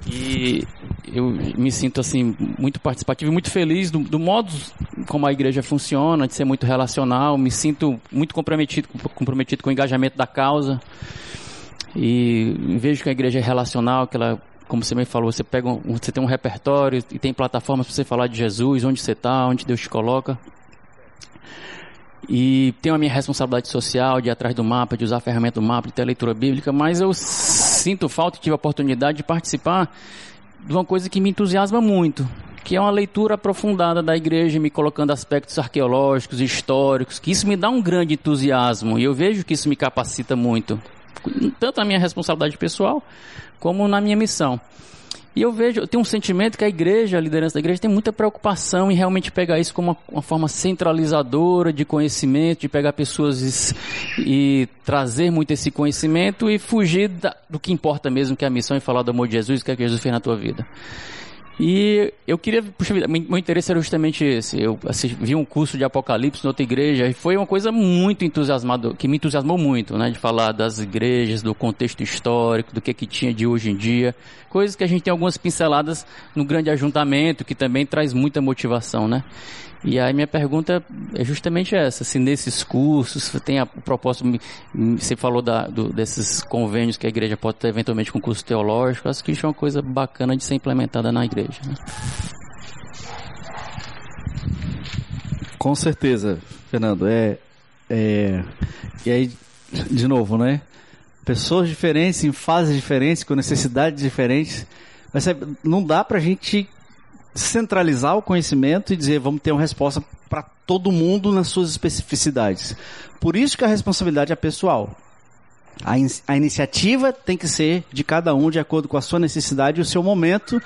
E eu me sinto assim muito participativo e muito feliz do, do, modo como a igreja funciona, de ser muito relacional. Me sinto muito comprometido, comprometido com o engajamento da causa. E vejo que a igreja é relacional, que ela, como você me falou, você pega, um, você tem um repertório e tem plataformas para você falar de Jesus, onde você está, onde Deus te coloca. E tenho a minha responsabilidade social de ir atrás do mapa, de usar a ferramenta do mapa, de ter a leitura bíblica, mas eu sinto falta tive a oportunidade de participar de uma coisa que me entusiasma muito, que é uma leitura aprofundada da igreja, me colocando aspectos arqueológicos, históricos, que isso me dá um grande entusiasmo e eu vejo que isso me capacita muito tanto na minha responsabilidade pessoal, como na minha missão. E eu vejo, eu tenho um sentimento que a igreja, a liderança da igreja, tem muita preocupação em realmente pegar isso como uma, uma forma centralizadora de conhecimento, de pegar pessoas e, e trazer muito esse conhecimento e fugir da, do que importa mesmo, que é a missão e falar do amor de Jesus, que é que Jesus fez na tua vida. E eu queria, puxa vida, meu interesse era justamente esse. Eu vi um curso de Apocalipse na outra igreja e foi uma coisa muito entusiasmada, que me entusiasmou muito, né? De falar das igrejas, do contexto histórico, do que que tinha de hoje em dia. Coisas que a gente tem algumas pinceladas no grande ajuntamento, que também traz muita motivação, né? E aí minha pergunta é justamente essa, se nesses cursos tem a, o propósito, você falou da, do, desses convênios que a igreja pode ter eventualmente com curso teológico, acho que isso é uma coisa bacana de ser implementada na igreja. Né? Com certeza, Fernando. É, é, e aí, de novo, né? Pessoas diferentes, em fases diferentes, com necessidades diferentes. Mas não dá pra gente centralizar o conhecimento e dizer vamos ter uma resposta para todo mundo nas suas especificidades. Por isso que a responsabilidade é pessoal. A, in a iniciativa tem que ser de cada um de acordo com a sua necessidade o seu momento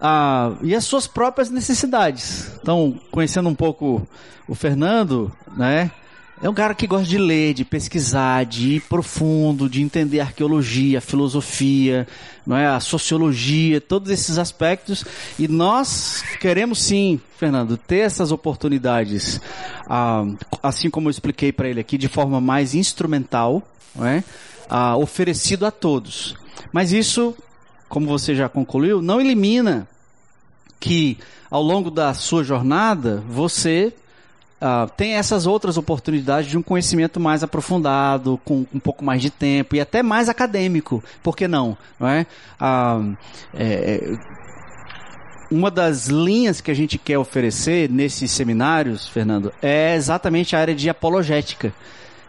ah, e as suas próprias necessidades. Então, conhecendo um pouco o Fernando, né? É um cara que gosta de ler, de pesquisar, de ir profundo, de entender a arqueologia, a filosofia, não é? a sociologia, todos esses aspectos. E nós queremos sim, Fernando, ter essas oportunidades, ah, assim como eu expliquei para ele aqui, de forma mais instrumental, não é? ah, oferecido a todos. Mas isso, como você já concluiu, não elimina que ao longo da sua jornada você Uh, tem essas outras oportunidades de um conhecimento mais aprofundado, com um pouco mais de tempo e até mais acadêmico. Por que não? não é? Uh, é, uma das linhas que a gente quer oferecer nesses seminários, Fernando, é exatamente a área de apologética,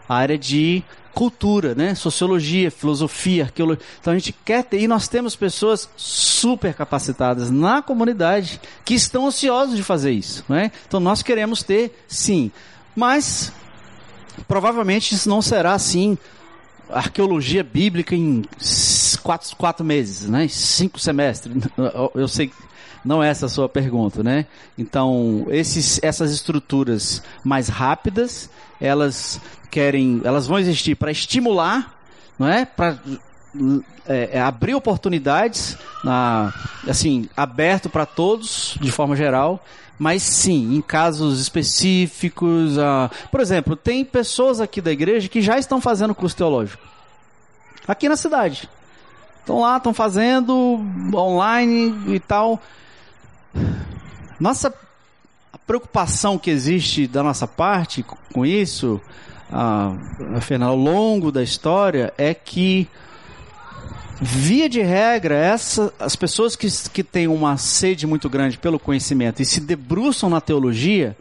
a área de cultura, né? Sociologia, filosofia, arqueologia. Então a gente quer ter, e nós temos pessoas super capacitadas na comunidade que estão ansiosos de fazer isso, né? Então nós queremos ter, sim. Mas provavelmente isso não será assim arqueologia bíblica em quatro, quatro meses, né? Cinco semestres. Eu sei não é essa a sua pergunta, né? Então, esses, essas estruturas mais rápidas, elas querem, elas vão existir para estimular, não é? Para é, é, abrir oportunidades, na, assim, aberto para todos, de forma geral, mas sim, em casos específicos. Uh, por exemplo, tem pessoas aqui da igreja que já estão fazendo curso teológico. Aqui na cidade. Estão lá, estão fazendo online e tal. Nossa preocupação que existe da nossa parte com isso, afinal, ao longo da história, é que Via de regra, essa, as pessoas que, que têm uma sede muito grande pelo conhecimento e se debruçam na teologia,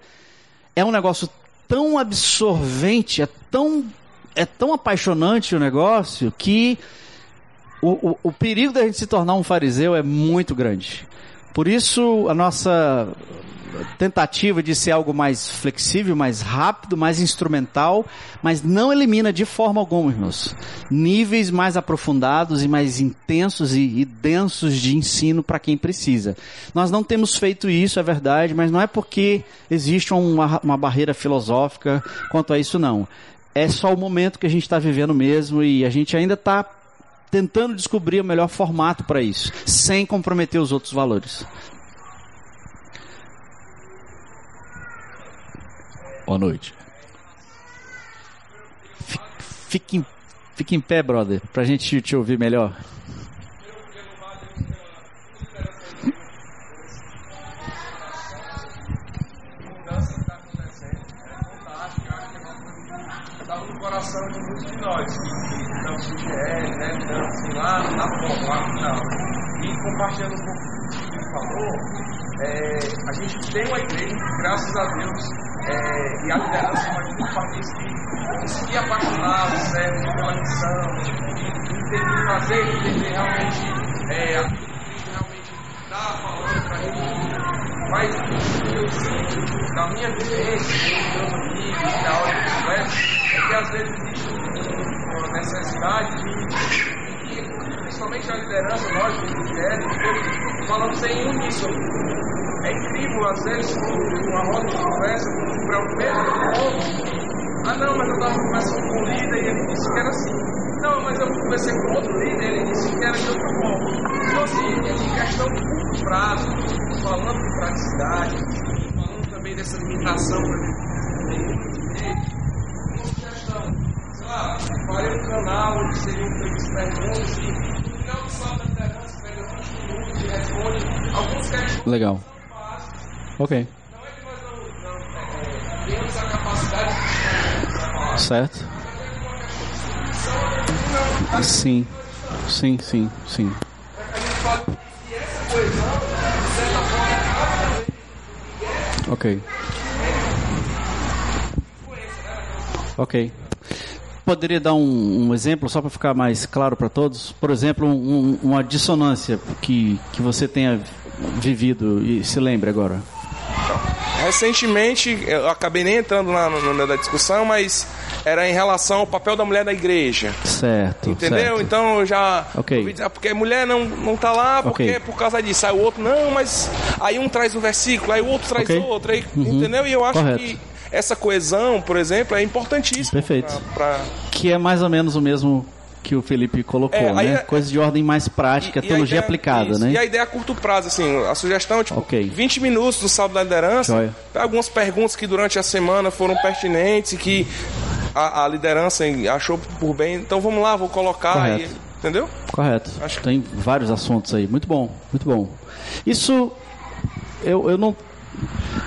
é um negócio tão absorvente, é tão, é tão apaixonante o negócio que o, o, o perigo da gente se tornar um fariseu é muito grande. Por isso, a nossa tentativa de ser algo mais flexível, mais rápido, mais instrumental, mas não elimina de forma alguma, irmãos, níveis mais aprofundados e mais intensos e, e densos de ensino para quem precisa. Nós não temos feito isso, é verdade, mas não é porque existe uma, uma barreira filosófica quanto a isso, não. É só o momento que a gente está vivendo mesmo e a gente ainda está tentando descobrir o melhor formato para isso, sem comprometer os outros valores. Boa noite. Fique em, fique em pé, brother, pra gente te ouvir melhor. coração de muitos de nós que GR, né, assim, lá na forma, final. E compartilhando um pouco do que falou, é, a gente tem uma igreja, graças a Deus, é, e a liderança de muito país que se apaixonar, serve pela missão, entender fazer, entender realmente é, aquilo que realmente está falando para a gente. Mas eu sinto, na minha vivência, com meus amigos, na hora de conversa, é que às vezes necessidade de, principalmente a liderança, nós, do Ministério, falamos em uníssono. É incrível, às vezes, uma roda de conversa, para o mesmo ponto. Ah, não, mas eu estava conversando com o líder e ele disse que era assim. Não, mas eu conversei com outro líder e ele disse que era de outra forma. Então, assim, em questão de curto prazo, falando de praticidade, falando também dessa limitação, por exemplo, farei um canal onde seriam feitas perguntas e no final do da pega 20 minutos e responde alguns questionamentos. Legal. Ok. Certo. Sim. Sim, sim, sim. Ok. Ok. Poderia dar um, um exemplo só para ficar mais claro para todos? Por exemplo, um, uma dissonância que, que você tenha vivido e se lembre agora. Recentemente, eu acabei nem entrando na, na, na discussão, mas era em relação ao papel da mulher na igreja. Certo. Entendeu? Certo. Então eu já Ok. ah, porque a mulher não, não tá lá, porque Ok. é por causa disso. Aí o outro, não, mas aí um traz um versículo, aí o outro traz Ok. outro, aí, Uhum. entendeu? E eu acho Correto. que essa coesão, por exemplo, é importantíssima. Perfeito. Pra, pra- Que é mais ou menos o mesmo que o Felipe colocou, É, né? é- Coisa de ordem mais prática, E- e teologia ideia- aplicada, isso. né? E a ideia a curto prazo, assim, a sugestão é tipo Ok. 20 minutos no sábado da liderança, Joia. algumas perguntas que durante a semana foram pertinentes e que a, a liderança achou por bem. Então vamos lá, vou colocar Correto. entendeu? Correto. Acho que- Tem vários assuntos aí. Muito bom, muito bom. Isso, eu, eu não,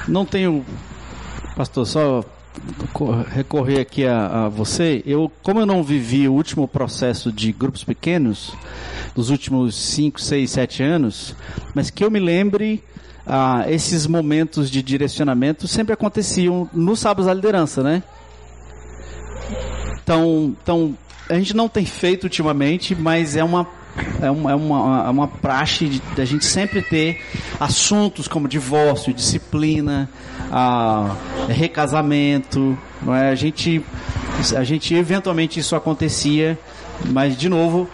não tenho, pastor, só co- recorrer aqui a, a você. Eu, como eu não vivi o último processo de grupos pequenos, dos últimos 5, 6, 7 anos, mas que eu me lembre, ah, esses momentos de direcionamento sempre aconteciam nos sábados da liderança, né? Então, então, a gente não tem feito ultimamente, mas é uma é uma, é uma, é uma praxe da gente sempre ter assuntos como divórcio, disciplina, ah, recasamento, não é? A gente, a gente eventualmente isso acontecia, mas de novo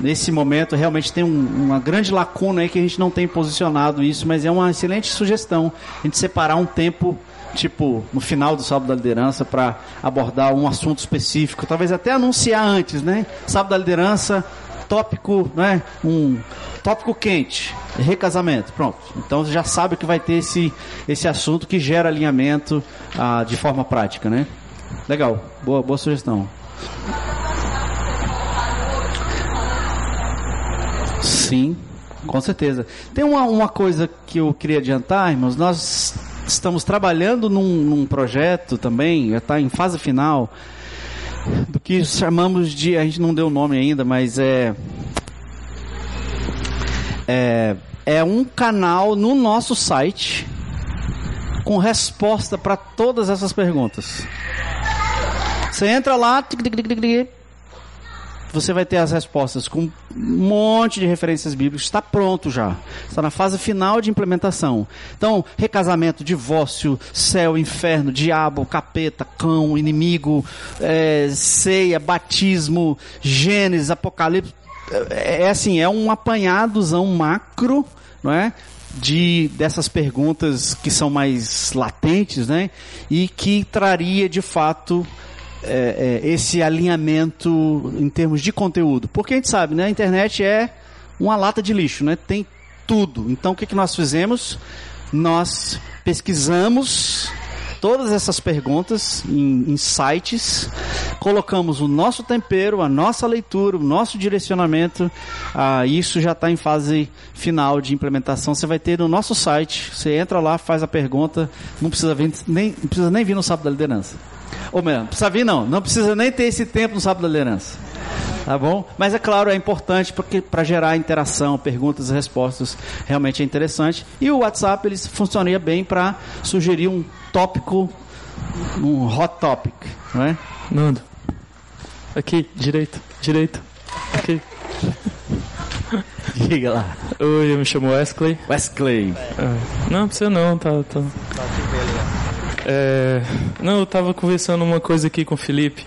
nesse momento realmente tem um- uma grande lacuna aí que a gente não tem posicionado isso, mas é uma excelente sugestão a gente separar um tempo tipo, no final do Sábado da Liderança, para abordar um assunto específico, talvez até anunciar antes, né? Sábado da Liderança, tópico, né? Um tópico quente, recasamento. Pronto. Então já sabe que vai ter esse, esse assunto que gera alinhamento ah, de forma prática, né? Legal. Boa, boa sugestão. Sim, com certeza. Tem uma, uma coisa que eu queria adiantar, irmãos. Nós estamos trabalhando num, num projeto também, já está em fase final, do que chamamos de. A gente não deu nome ainda, mas é. É, é um canal no nosso site com resposta para todas essas perguntas. Você entra lá, tic, tic, tic, tic, tic, você vai ter as respostas com um monte de referências bíblicas, está pronto já. Está na fase final de implementação. Então, recasamento, divórcio, céu, inferno, diabo, capeta, cão, inimigo, é, ceia, batismo, Gênesis, Apocalipse. É, é assim, é um apanhadozão macro, não é? de dessas perguntas que são mais latentes, né? E que traria de fato é, é, esse alinhamento em termos de conteúdo. Porque a gente sabe, né? A internet é uma lata de lixo, né? Tem tudo. Então o que, que nós fizemos? Nós pesquisamos todas essas perguntas em, em, sites, colocamos o nosso tempero, a nossa leitura, o nosso direcionamento. Ah, isso já está em fase final de implementação. Você vai ter no nosso site. Você entra lá, faz a pergunta, não precisa, vir, nem, não precisa nem vir no sábado da liderança. Ou melhor, não precisa vir não, não precisa nem ter esse tempo no sábado da liderança. Tá bom? Mas é claro, é importante porque para gerar interação, perguntas e respostas, realmente é interessante. E o WhatsApp ele funcionaria bem para sugerir um tópico, um hot topic, não é? Nando. Aqui, direito, direito. Aqui. Diga lá. Oi, eu me chamo Wesley. Wesley. É. Não, precisa não, tá, tá. É, não, eu estava conversando uma coisa aqui com o Felipe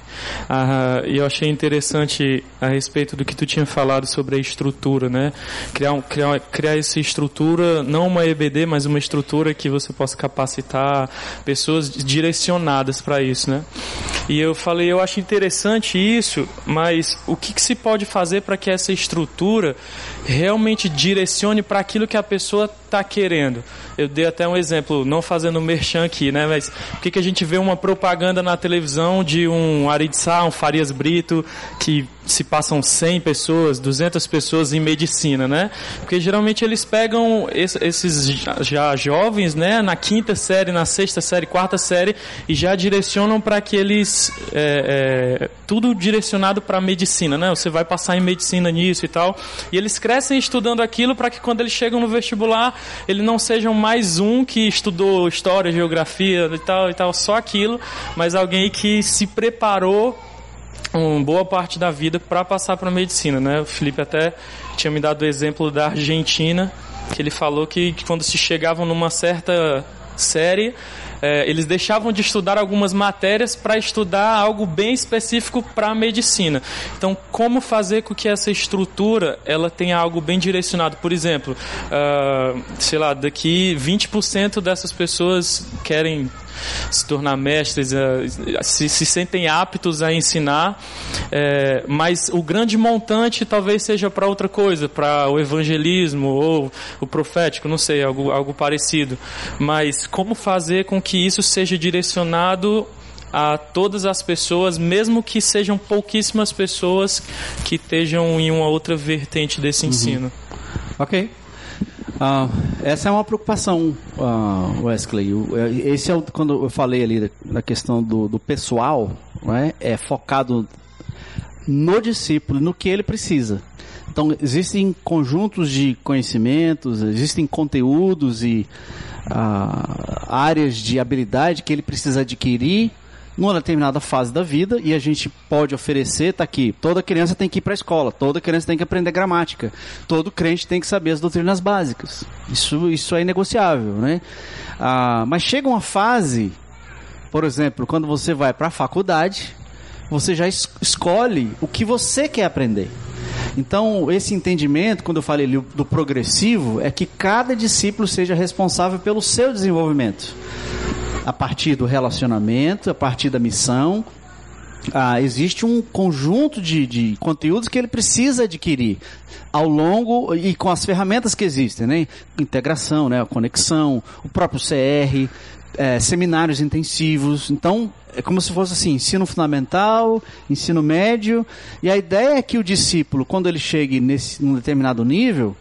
ah, eu achei interessante a respeito do que tu tinha falado sobre a estrutura, né? Criar, um, criar, criar essa estrutura, não uma EBD, mas uma estrutura que você possa capacitar pessoas direcionadas para isso, né? E eu falei, eu acho interessante isso, mas o que, que se pode fazer para que essa estrutura realmente direcione para aquilo que a pessoa está querendo? Eu dei até um exemplo, não fazendo merchan aqui, né? Mas por que, que a gente vê uma propaganda na televisão de um Arid Um Farias Brito, que se passam 100 pessoas, 200 pessoas em medicina, né? Porque geralmente eles pegam esses já jovens, né, na quinta série, na sexta série, quarta série e já direcionam para que eles é, é, tudo direcionado para medicina, né? Você vai passar em medicina nisso e tal. E eles crescem estudando aquilo para que quando eles chegam no vestibular, eles não sejam mais um que estudou história, geografia e tal e tal, só aquilo, mas alguém que se preparou uma boa parte da vida para passar para a medicina, né? O Felipe até tinha me dado o exemplo da Argentina, que ele falou que, que quando se chegavam numa certa série, é, eles deixavam de estudar algumas matérias para estudar algo bem específico para a medicina. Então, como fazer com que essa estrutura ela tenha algo bem direcionado? Por exemplo, uh, sei lá, daqui 20% dessas pessoas querem se tornar mestres, eh, se, se sentem aptos a ensinar, é, mas o grande montante talvez seja para outra coisa, para o evangelismo ou o profético, não sei, algo, algo parecido. Mas como fazer com que isso seja direcionado a todas as pessoas, mesmo que sejam pouquíssimas pessoas que estejam em uma outra vertente desse uhum. ensino. Ok. Uh, essa é uma preocupação, uh, Wesley. É, esse é o, quando eu falei ali da, questão do, do pessoal, né, é focado no discípulo, no que ele precisa. Então, existem conjuntos de conhecimentos, existem conteúdos e uh, áreas de habilidade que ele precisa adquirir numa determinada fase da vida e a gente pode oferecer, tá aqui, toda criança tem que ir para a escola, toda criança tem que aprender gramática, todo crente tem que saber as doutrinas básicas. Isso, isso é inegociável, né? Ah, mas chega uma fase, por exemplo, quando você vai para a faculdade, você já es escolhe o que você quer aprender. Então, esse entendimento, quando eu falei do progressivo, é que cada discípulo seja responsável pelo seu desenvolvimento a partir do relacionamento, a partir da missão, ah, existe um conjunto de, de conteúdos que ele precisa adquirir ao longo e com as ferramentas que existem, né? Integração, né? A conexão, o próprio CR, é, seminários intensivos. Então, é como se fosse assim, ensino fundamental, ensino médio, e a ideia é que o discípulo, quando ele chegue nesse num determinado nível,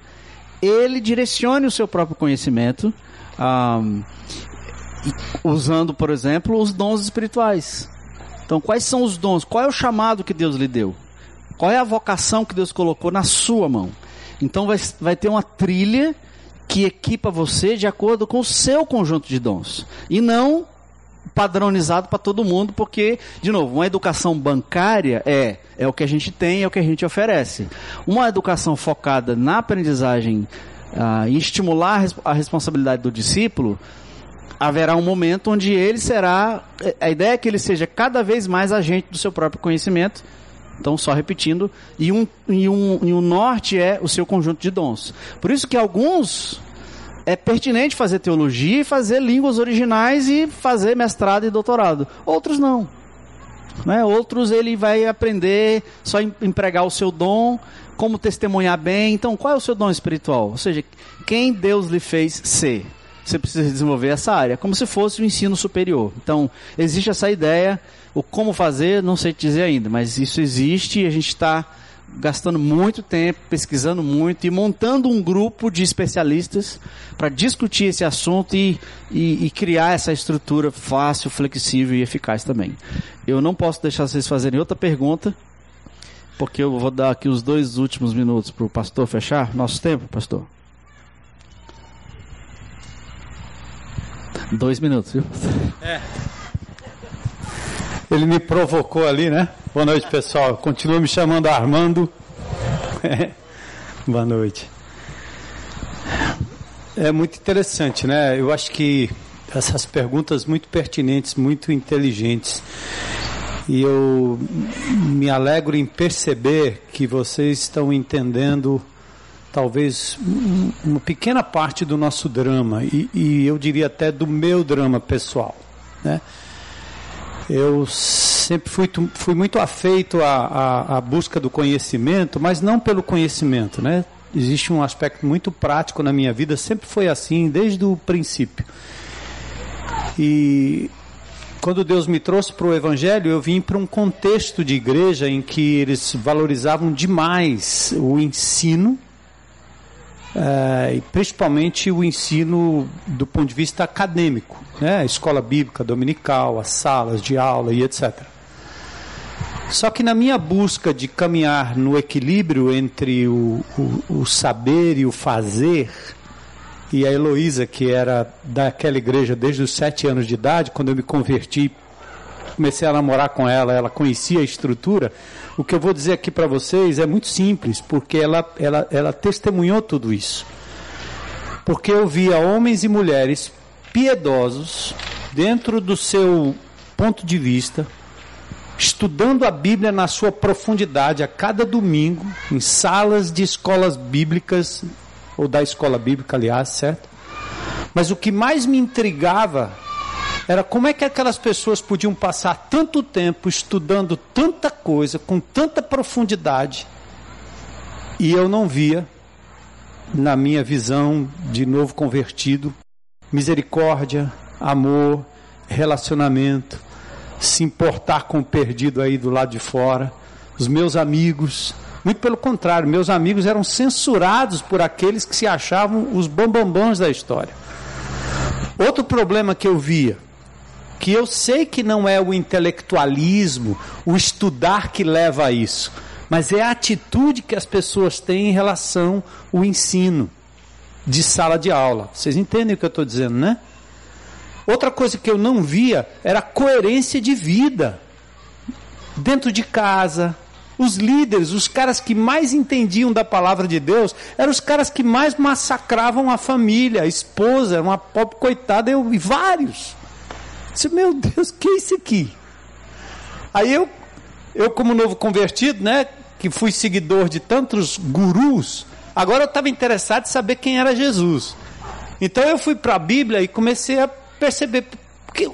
ele direcione o seu próprio conhecimento, ah, usando, por exemplo, os dons espirituais. Então, quais são os dons? Qual é o chamado que Deus lhe deu? Qual é a vocação que Deus colocou na sua mão? Então, vai, vai ter uma trilha que equipa você de acordo com o seu conjunto de dons. E não padronizado para todo mundo, porque, de novo, uma educação bancária é, é o que a gente tem, é o que a gente oferece. Uma educação focada na aprendizagem, ah, estimular a responsabilidade do discípulo, haverá um momento onde ele será. A ideia é que ele seja cada vez mais agente do seu próprio conhecimento. Então, só repetindo, e um, e, um, e um norte é o seu conjunto de dons. Por isso que alguns é pertinente fazer teologia e fazer línguas originais e fazer mestrado e doutorado. Outros não. Né? Outros ele vai aprender só empregar o seu dom, como testemunhar bem. Então, qual é o seu dom espiritual? Ou seja, quem Deus lhe fez ser? Você precisa desenvolver essa área, como se fosse o ensino superior. Então, existe essa ideia, o como fazer, não sei te dizer ainda, mas isso existe e a gente está gastando muito tempo, pesquisando muito e montando um grupo de especialistas para discutir esse assunto e, e, e, criar essa estrutura fácil, flexível e eficaz também. Eu não posso deixar vocês fazerem outra pergunta, porque eu vou dar aqui os dois últimos minutos para o pastor fechar nosso tempo, pastor. Dois minutos, viu? É. Ele me provocou ali, né? Boa noite, pessoal. Continua me chamando Armando. Boa noite. É muito interessante, né? Eu acho que essas perguntas muito pertinentes, muito inteligentes. E eu me alegro em perceber que vocês estão entendendo talvez uma pequena parte do nosso drama e, e eu diria até do meu drama pessoal, né? Eu sempre fui, fui muito afeito à, à, à, busca do conhecimento, mas não pelo conhecimento, né? Existe um aspecto muito prático na minha vida, sempre foi assim, desde o princípio. E quando Deus me trouxe para o Evangelho, eu vim para um contexto de igreja em que eles valorizavam demais o ensino e principalmente o ensino do ponto de vista acadêmico, né? a escola bíblica dominical, as salas de aula e etc. Só que na minha busca de caminhar no equilíbrio entre o, o, o saber e o fazer, e a Heloísa, que era daquela igreja desde os sete anos de idade, quando eu me converti, comecei a namorar com ela, ela conhecia a estrutura, o que eu vou dizer aqui para vocês é muito simples, porque ela, ela, ela testemunhou tudo isso. Porque eu via homens e mulheres piedosos, dentro do seu ponto de vista, estudando a Bíblia na sua profundidade a cada domingo, em salas de escolas bíblicas, ou da escola bíblica, aliás, certo? Mas o que mais me intrigava era como é que aquelas pessoas podiam passar tanto tempo estudando tanta coisa, com tanta profundidade, e eu não via, na minha visão de novo convertido, misericórdia, amor, relacionamento, se importar com o perdido aí do lado de fora, os meus amigos. Muito pelo contrário, meus amigos eram censurados por aqueles que se achavam os bambambãs da história. Outro problema que eu via, que eu sei que não é o intelectualismo, o estudar que leva a isso, mas é a atitude que as pessoas têm em relação ao ensino de sala de aula. Vocês entendem o que eu estou dizendo, né? Outra coisa que eu não via era coerência de vida. Dentro de casa, os líderes, os caras que mais entendiam da palavra de Deus, eram os caras que mais massacravam a família, a esposa, uma pobre coitada, eu, e vários. Disse, meu Deus, que é isso aqui? Aí eu, eu como novo convertido, né, que fui seguidor de tantos gurus, agora eu estava interessado em saber quem era Jesus. Então eu fui para a Bíblia e comecei a perceber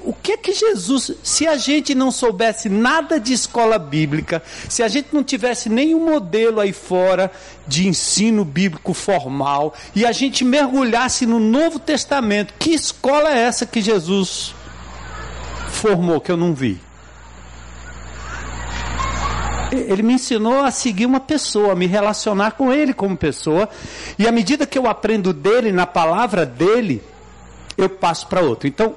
o que é que Jesus, se a gente não soubesse nada de escola bíblica, se a gente não tivesse nenhum modelo aí fora de ensino bíblico formal, e a gente mergulhasse no Novo Testamento, que escola é essa que Jesus formou que eu não vi? ele me ensinou a seguir uma pessoa, a me relacionar com ele como pessoa, e à medida que eu aprendo dele, na palavra dele, eu passo para outro. Então,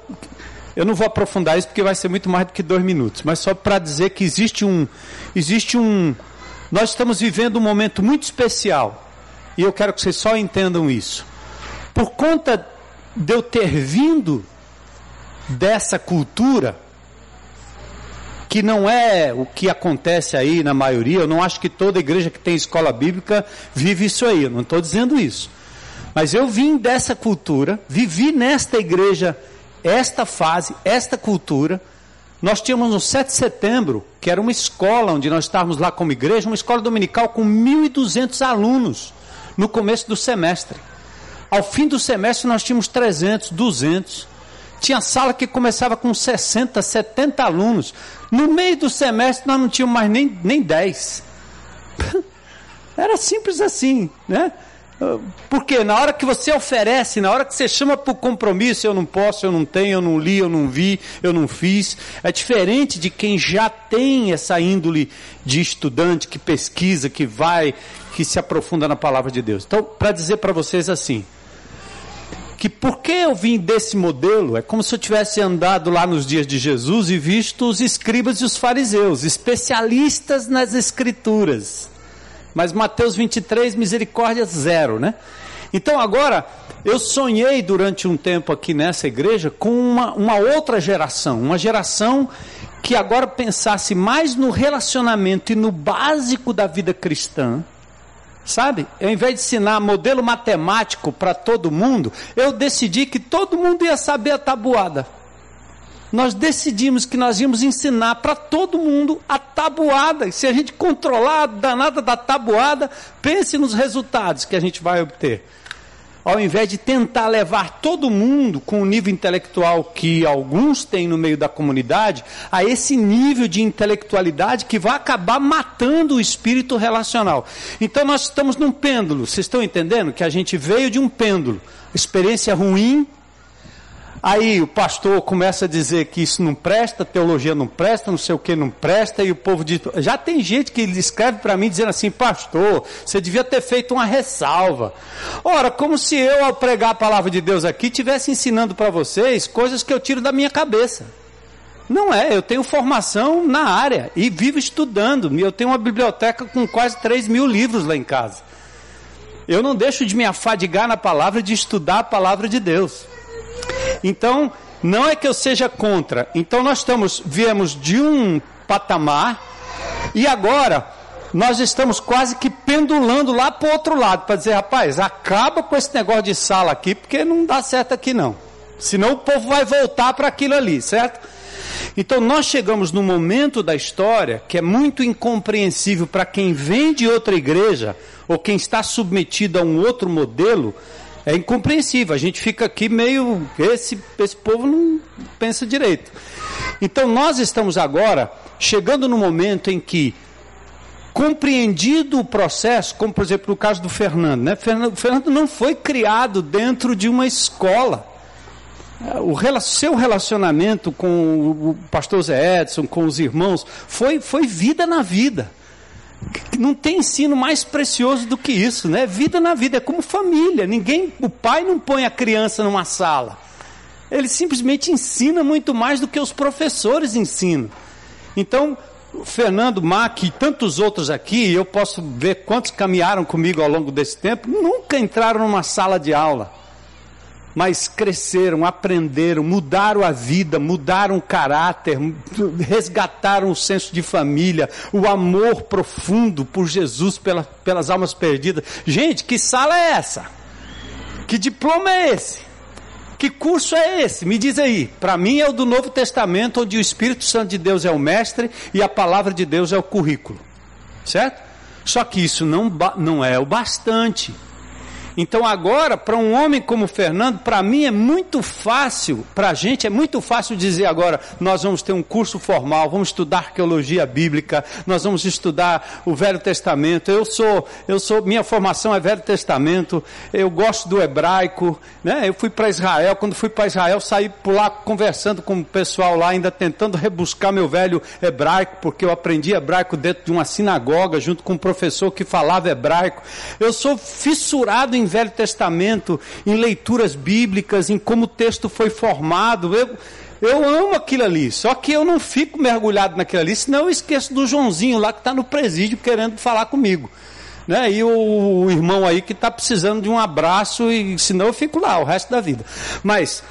eu não vou aprofundar isso porque vai ser muito mais do que dois minutos, mas só para dizer que existe um, existe um, nós estamos vivendo um momento muito especial e eu quero que vocês só entendam isso. Por conta de eu ter vindo dessa cultura, que não é o que acontece aí na maioria, eu não acho que toda igreja que tem escola bíblica vive isso aí, eu não estou dizendo isso. Mas eu vim dessa cultura, vivi nesta igreja esta fase, esta cultura. Nós tínhamos no 7 de setembro, que era uma escola onde nós estávamos lá como igreja, uma escola dominical com 1.200 alunos no começo do semestre. Ao fim do semestre nós tínhamos 300, 200. Tinha sala que começava com 60, 70 alunos. No meio do semestre nós não tínhamos mais nem, nem 10. Era simples assim, né? Porque na hora que você oferece, na hora que você chama para o compromisso, eu não posso, eu não tenho, eu não li, eu não vi, eu não fiz, é diferente de quem já tem essa índole de estudante que pesquisa, que vai, que se aprofunda na palavra de Deus. Então, para dizer para vocês assim, que porque eu vim desse modelo, é como se eu tivesse andado lá nos dias de Jesus e visto os escribas e os fariseus, especialistas nas escrituras. Mas Mateus 23, misericórdia zero, né? Então agora, eu sonhei durante um tempo aqui nessa igreja com uma, uma outra geração, uma geração que agora pensasse mais no relacionamento e no básico da vida cristã, Sabe? Ao invés de ensinar modelo matemático para todo mundo, eu decidi que todo mundo ia saber a tabuada. Nós decidimos que nós íamos ensinar para todo mundo a tabuada. E se a gente controlar a danada da tabuada, pense nos resultados que a gente vai obter ao invés de tentar levar todo mundo com o nível intelectual que alguns têm no meio da comunidade, a esse nível de intelectualidade que vai acabar matando o espírito relacional. Então nós estamos num pêndulo, vocês estão entendendo? Que a gente veio de um pêndulo. Experiência ruim, Aí o pastor começa a dizer que isso não presta, teologia não presta, não sei o que não presta, e o povo diz. Já tem gente que escreve para mim dizendo assim, pastor, você devia ter feito uma ressalva. Ora, como se eu, ao pregar a palavra de Deus aqui, estivesse ensinando para vocês coisas que eu tiro da minha cabeça. Não é, eu tenho formação na área e vivo estudando. Eu tenho uma biblioteca com quase 3 mil livros lá em casa. Eu não deixo de me afadigar na palavra de estudar a palavra de Deus. Então, não é que eu seja contra. Então nós estamos, viemos de um patamar e agora nós estamos quase que pendulando lá para o outro lado para dizer, rapaz, acaba com esse negócio de sala aqui porque não dá certo aqui não. Senão o povo vai voltar para aquilo ali, certo? Então nós chegamos num momento da história que é muito incompreensível para quem vem de outra igreja ou quem está submetido a um outro modelo é incompreensível. A gente fica aqui meio. Esse, esse povo não pensa direito. Então nós estamos agora chegando no momento em que, compreendido o processo, como por exemplo no caso do Fernando, né? Fernando, Fernando não foi criado dentro de uma escola. O seu relacionamento com o pastor Zé Edson, com os irmãos, foi, foi vida na vida. Não tem ensino mais precioso do que isso, né? Vida na vida, é como família. Ninguém, o pai não põe a criança numa sala. Ele simplesmente ensina muito mais do que os professores ensinam. Então, Fernando Mac e tantos outros aqui, eu posso ver quantos caminharam comigo ao longo desse tempo, nunca entraram numa sala de aula mas cresceram, aprenderam, mudaram a vida, mudaram o caráter, resgataram o senso de família, o amor profundo por Jesus pela, pelas almas perdidas. Gente, que sala é essa? Que diploma é esse? Que curso é esse? Me diz aí. Para mim é o do Novo Testamento, onde o Espírito Santo de Deus é o mestre e a palavra de Deus é o currículo. Certo? Só que isso não, não é o bastante. Então agora, para um homem como Fernando, para mim é muito fácil, para a gente é muito fácil dizer agora, nós vamos ter um curso formal, vamos estudar arqueologia bíblica, nós vamos estudar o Velho Testamento. Eu sou, eu sou, minha formação é Velho Testamento, eu gosto do hebraico, né? Eu fui para Israel, quando fui para Israel, saí por lá conversando com o pessoal lá, ainda tentando rebuscar meu velho hebraico, porque eu aprendi hebraico dentro de uma sinagoga, junto com um professor que falava hebraico. Eu sou fissurado em Velho Testamento, em leituras bíblicas, em como o texto foi formado. Eu, eu amo aquilo ali, só que eu não fico mergulhado naquilo ali, senão eu esqueço do Joãozinho lá que está no presídio querendo falar comigo. Né? E o, o irmão aí que está precisando de um abraço, e senão eu fico lá o resto da vida. Mas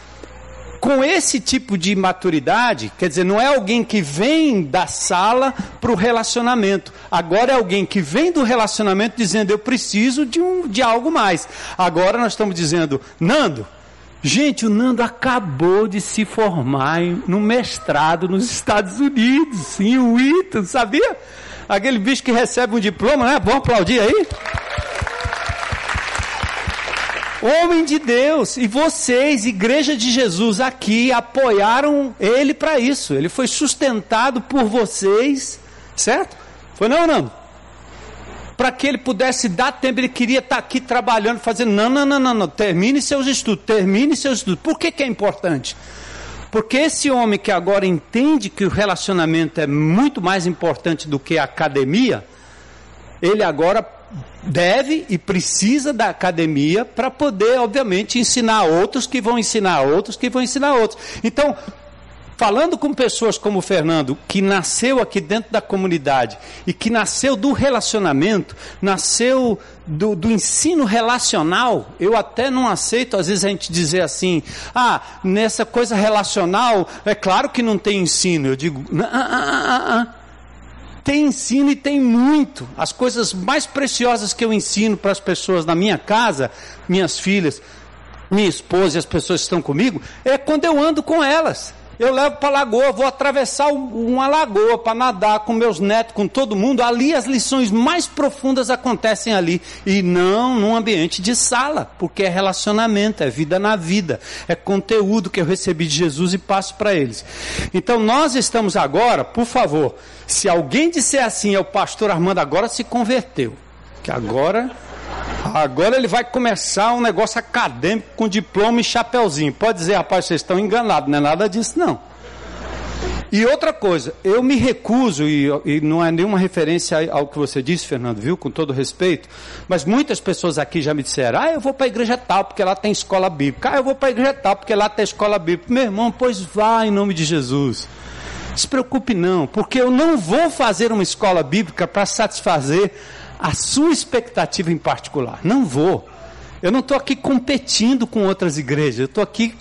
com esse tipo de maturidade, quer dizer, não é alguém que vem da sala para o relacionamento. Agora é alguém que vem do relacionamento dizendo eu preciso de, um, de algo mais. Agora nós estamos dizendo, Nando, gente, o Nando acabou de se formar no mestrado nos Estados Unidos, em Wheaton, sabia? Aquele bicho que recebe um diploma, né? Vamos aplaudir aí? Homem de Deus, e vocês, Igreja de Jesus aqui, apoiaram ele para isso. Ele foi sustentado por vocês, certo? Foi não, não? Para que ele pudesse dar tempo, ele queria estar tá aqui trabalhando, fazendo. Não, não, não, não, não. Termine seus estudos, termine seus estudos. Por que, que é importante? Porque esse homem que agora entende que o relacionamento é muito mais importante do que a academia, ele agora deve e precisa da academia para poder, obviamente, ensinar outros que vão ensinar outros que vão ensinar outros. Então, falando com pessoas como o Fernando, que nasceu aqui dentro da comunidade e que nasceu do relacionamento, nasceu do, do, ensino relacional, eu até não aceito às vezes a gente dizer assim, ah, nessa coisa relacional, é claro que não tem ensino. Eu digo, ah, ah, ah, ah. ah tem ensino e tem muito. As coisas mais preciosas que eu ensino para as pessoas na minha casa, minhas filhas, minha esposa e as pessoas que estão comigo, é quando eu ando com elas. Eu levo para a lagoa, vou atravessar uma lagoa para nadar com meus netos, com todo mundo. Ali as lições mais profundas acontecem ali. E não num ambiente de sala, porque é relacionamento, é vida na vida, é conteúdo que eu recebi de Jesus e passo para eles. Então nós estamos agora, por favor, se alguém disser assim, é o pastor Armando agora se converteu. Que agora Agora ele vai começar um negócio acadêmico com diploma e chapeuzinho. Pode dizer, rapaz, vocês estão enganados, não é nada disso, não. E outra coisa, eu me recuso, e, e, não é nenhuma referência ao que você disse, Fernando, viu? Com todo respeito, mas muitas pessoas aqui já me disseram: ah, eu vou para a igreja tal, porque lá tem escola bíblica. Ah, eu vou para a igreja tal, porque lá tem escola bíblica. Meu irmão, pois vá em nome de Jesus. Se preocupe não, porque eu não vou fazer uma escola bíblica para satisfazer a sua expectativa em particular. Não vou. Eu não estou aqui competindo com outras igrejas. Eu estou aqui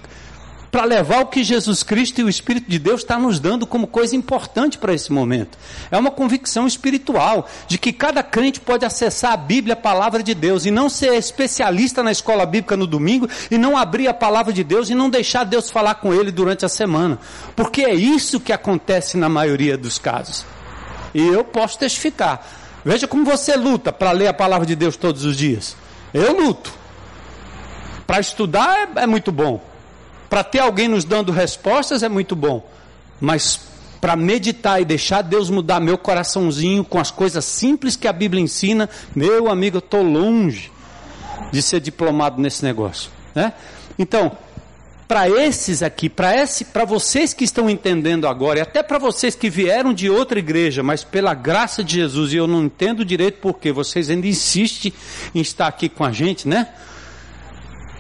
para levar o que Jesus Cristo e o Espírito de Deus está nos dando como coisa importante para esse momento. É uma convicção espiritual de que cada crente pode acessar a Bíblia, a palavra de Deus, e não ser especialista na escola bíblica no domingo, e não abrir a palavra de Deus e não deixar Deus falar com ele durante a semana. Porque é isso que acontece na maioria dos casos. E eu posso testificar. Veja como você luta para ler a palavra de Deus todos os dias. Eu luto. Para estudar é, é muito bom. Para ter alguém nos dando respostas é muito bom. Mas para meditar e deixar Deus mudar meu coraçãozinho com as coisas simples que a Bíblia ensina, meu amigo, eu estou longe de ser diplomado nesse negócio. Né? Então, para esses aqui, para vocês que estão entendendo agora, e até para vocês que vieram de outra igreja, mas pela graça de Jesus, e eu não entendo direito porque vocês ainda insistem em estar aqui com a gente, né?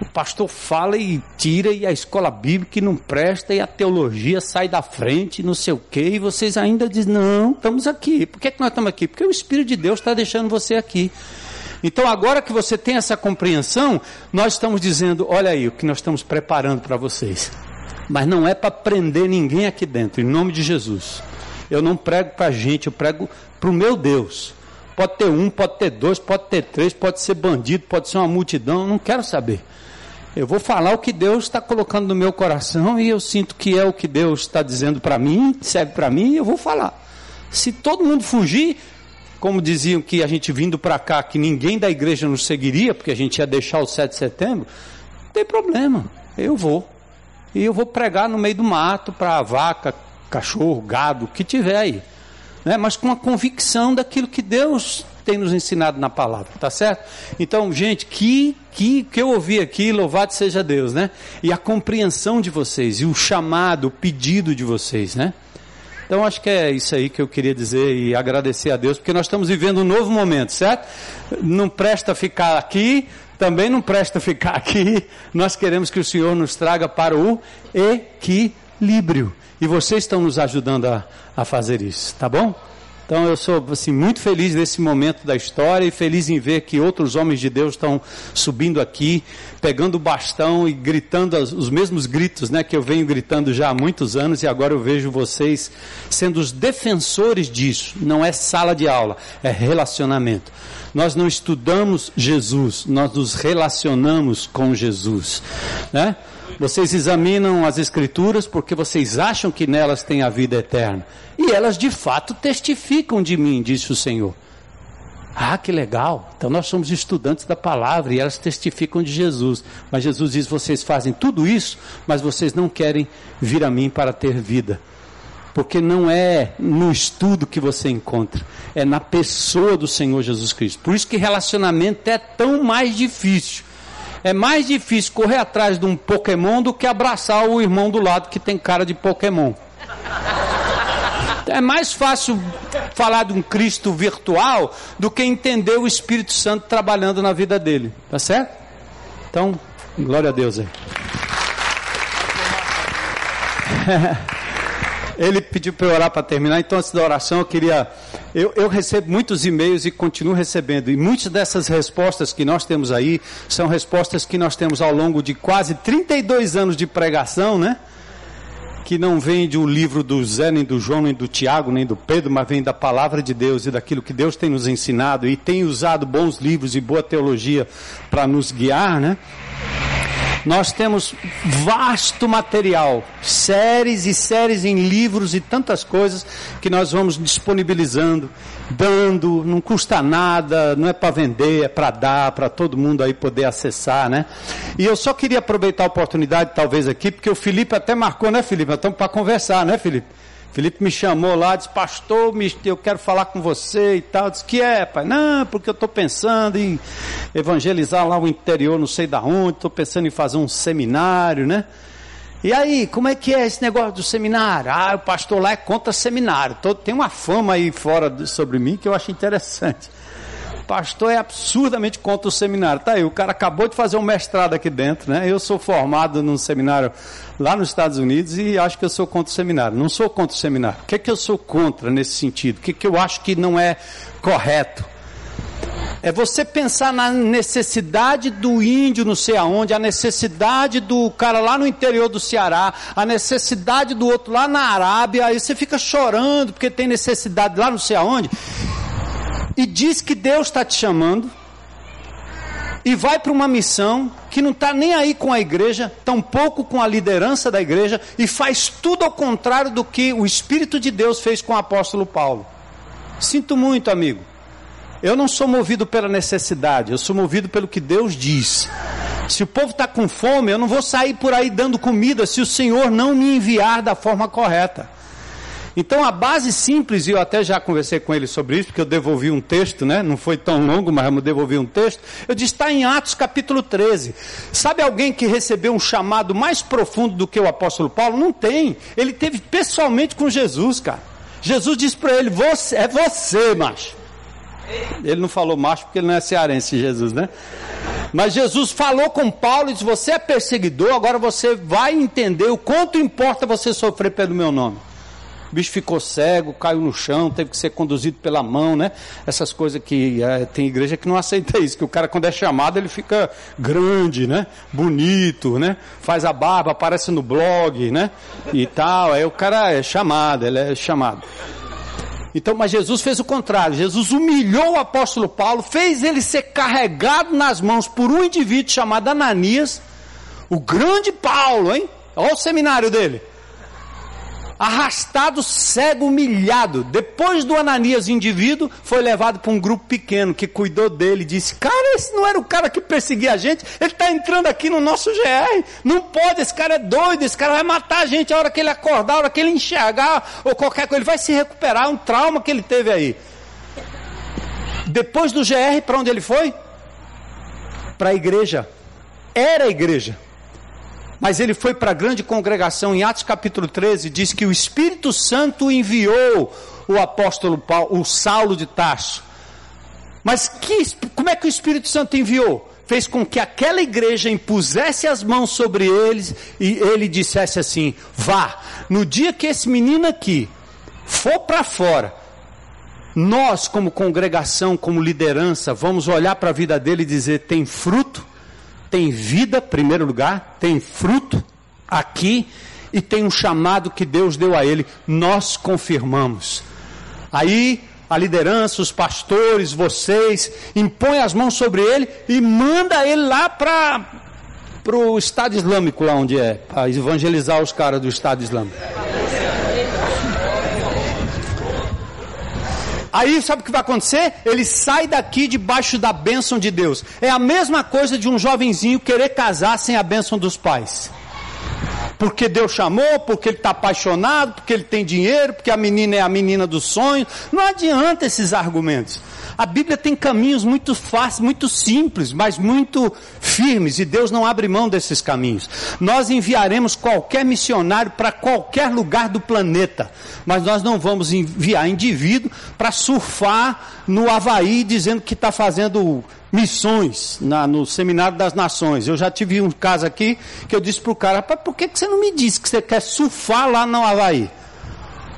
O pastor fala e tira, e a escola bíblica não presta, e a teologia sai da frente, não sei o quê, e vocês ainda dizem, não, estamos aqui. Por que, que nós estamos aqui? Porque o Espírito de Deus está deixando você aqui. Então, agora que você tem essa compreensão, nós estamos dizendo: olha aí o que nós estamos preparando para vocês. Mas não é para prender ninguém aqui dentro, em nome de Jesus. Eu não prego para a gente, eu prego para o meu Deus. Pode ter um, pode ter dois, pode ter três, pode ser bandido, pode ser uma multidão, eu não quero saber. Eu vou falar o que Deus está colocando no meu coração e eu sinto que é o que Deus está dizendo para mim, serve para mim, eu vou falar. Se todo mundo fugir, como diziam que a gente vindo para cá, que ninguém da igreja nos seguiria, porque a gente ia deixar o 7 de setembro, não tem problema, eu vou. E eu vou pregar no meio do mato para vaca, cachorro, gado, que tiver aí. Né? Mas com a convicção daquilo que Deus tem nos ensinado na palavra, tá certo? Então, gente, que, que, que eu ouvi aqui, louvado seja Deus, né? E a compreensão de vocês, e o chamado, o pedido de vocês, né? Então acho que é isso aí que eu queria dizer e agradecer a Deus, porque nós estamos vivendo um novo momento, certo? Não presta ficar aqui, também não presta ficar aqui. Nós queremos que o Senhor nos traga para o equilíbrio. E vocês estão nos ajudando a, a fazer isso, tá bom? Então eu sou assim, muito feliz nesse momento da história e feliz em ver que outros homens de Deus estão subindo aqui, pegando o bastão e gritando os mesmos gritos né, que eu venho gritando já há muitos anos e agora eu vejo vocês sendo os defensores disso. Não é sala de aula, é relacionamento. Nós não estudamos Jesus, nós nos relacionamos com Jesus. Né? Vocês examinam as Escrituras porque vocês acham que nelas tem a vida eterna. E elas de fato testificam de mim, disse o Senhor. Ah, que legal. Então nós somos estudantes da palavra e elas testificam de Jesus. Mas Jesus diz: vocês fazem tudo isso, mas vocês não querem vir a mim para ter vida. Porque não é no estudo que você encontra, é na pessoa do Senhor Jesus Cristo. Por isso que relacionamento é tão mais difícil. É mais difícil correr atrás de um Pokémon do que abraçar o irmão do lado que tem cara de Pokémon. É mais fácil falar de um Cristo virtual do que entender o Espírito Santo trabalhando na vida dele. Tá certo? Então, glória a Deus aí. Ele pediu para eu orar para terminar, então antes da oração eu queria. Eu, eu recebo muitos e-mails e continuo recebendo, e muitas dessas respostas que nós temos aí são respostas que nós temos ao longo de quase 32 anos de pregação, né? que não vem de um livro do Zé, nem do João, nem do Tiago, nem do Pedro, mas vem da palavra de Deus e daquilo que Deus tem nos ensinado e tem usado bons livros e boa teologia para nos guiar, né? Nós temos vasto material, séries e séries em livros e tantas coisas que nós vamos disponibilizando, dando, não custa nada, não é para vender, é para dar, para todo mundo aí poder acessar, né? E eu só queria aproveitar a oportunidade, talvez aqui, porque o Felipe até marcou, né, Felipe? Estamos para conversar, né, Felipe? Felipe me chamou lá, disse, pastor, eu quero falar com você e tal. Disse, que é, pai? Não, porque eu estou pensando em evangelizar lá o interior, não sei da onde, estou pensando em fazer um seminário, né? E aí, como é que é esse negócio do seminário? Ah, o pastor lá é contra seminário. Todo, tem uma fama aí fora sobre mim que eu acho interessante. Pastor é absurdamente contra o seminário. Tá aí, o cara acabou de fazer um mestrado aqui dentro, né? Eu sou formado num seminário lá nos Estados Unidos e acho que eu sou contra o seminário. Não sou contra o seminário. O que é que eu sou contra nesse sentido? O que é que eu acho que não é correto? É você pensar na necessidade do índio não sei aonde, a necessidade do cara lá no interior do Ceará, a necessidade do outro lá na Arábia, aí você fica chorando porque tem necessidade lá não sei aonde. E diz que Deus está te chamando e vai para uma missão que não está nem aí com a igreja, tampouco com a liderança da igreja, e faz tudo ao contrário do que o Espírito de Deus fez com o apóstolo Paulo. Sinto muito, amigo. Eu não sou movido pela necessidade, eu sou movido pelo que Deus diz. Se o povo está com fome, eu não vou sair por aí dando comida se o Senhor não me enviar da forma correta. Então a base simples, e eu até já conversei com ele sobre isso, porque eu devolvi um texto, né? Não foi tão longo, mas eu devolvi um texto. Eu disse, está em Atos capítulo 13. Sabe alguém que recebeu um chamado mais profundo do que o apóstolo Paulo? Não tem. Ele teve pessoalmente com Jesus, cara. Jesus disse para ele, você, é você, macho. Ele não falou macho porque ele não é cearense, Jesus, né? Mas Jesus falou com Paulo e disse: Você é perseguidor, agora você vai entender o quanto importa você sofrer pelo meu nome. O bicho ficou cego, caiu no chão, teve que ser conduzido pela mão, né? Essas coisas que é, tem igreja que não aceita isso, que o cara quando é chamado ele fica grande, né? Bonito, né? Faz a barba, aparece no blog, né? E tal, aí o cara é chamado, ele é chamado. Então, mas Jesus fez o contrário. Jesus humilhou o apóstolo Paulo, fez ele ser carregado nas mãos por um indivíduo chamado Ananias, o grande Paulo, hein? Olha o seminário dele. Arrastado, cego, humilhado. Depois do Ananias indivíduo, foi levado para um grupo pequeno que cuidou dele e disse: Cara, esse não era o cara que perseguia a gente, ele está entrando aqui no nosso GR. Não pode, esse cara é doido, esse cara vai matar a gente a hora que ele acordar, a hora que ele enxergar, ou qualquer coisa, ele vai se recuperar, um trauma que ele teve aí. Depois do GR, para onde ele foi? Para a igreja. Era a igreja. Mas ele foi para a grande congregação, em Atos capítulo 13, diz que o Espírito Santo enviou o apóstolo Paulo, o Saulo de Tarso. Mas que, como é que o Espírito Santo enviou? Fez com que aquela igreja impusesse as mãos sobre eles e ele dissesse assim: vá, no dia que esse menino aqui for para fora, nós, como congregação, como liderança, vamos olhar para a vida dele e dizer: tem fruto? Tem vida, primeiro lugar, tem fruto aqui e tem um chamado que Deus deu a ele. Nós confirmamos. Aí a liderança, os pastores, vocês, impõem as mãos sobre ele e manda ele lá para o Estado Islâmico, lá onde é, para evangelizar os caras do Estado Islâmico. Aí sabe o que vai acontecer? Ele sai daqui debaixo da bênção de Deus. É a mesma coisa de um jovenzinho querer casar sem a bênção dos pais. Porque Deus chamou, porque ele está apaixonado, porque ele tem dinheiro, porque a menina é a menina dos sonhos. Não adianta esses argumentos. A Bíblia tem caminhos muito fáceis, muito simples, mas muito firmes, e Deus não abre mão desses caminhos. Nós enviaremos qualquer missionário para qualquer lugar do planeta, mas nós não vamos enviar indivíduo para surfar no Havaí dizendo que está fazendo missões na, no Seminário das Nações. Eu já tive um caso aqui que eu disse para o cara, por que, que você não me disse que você quer surfar lá no Havaí?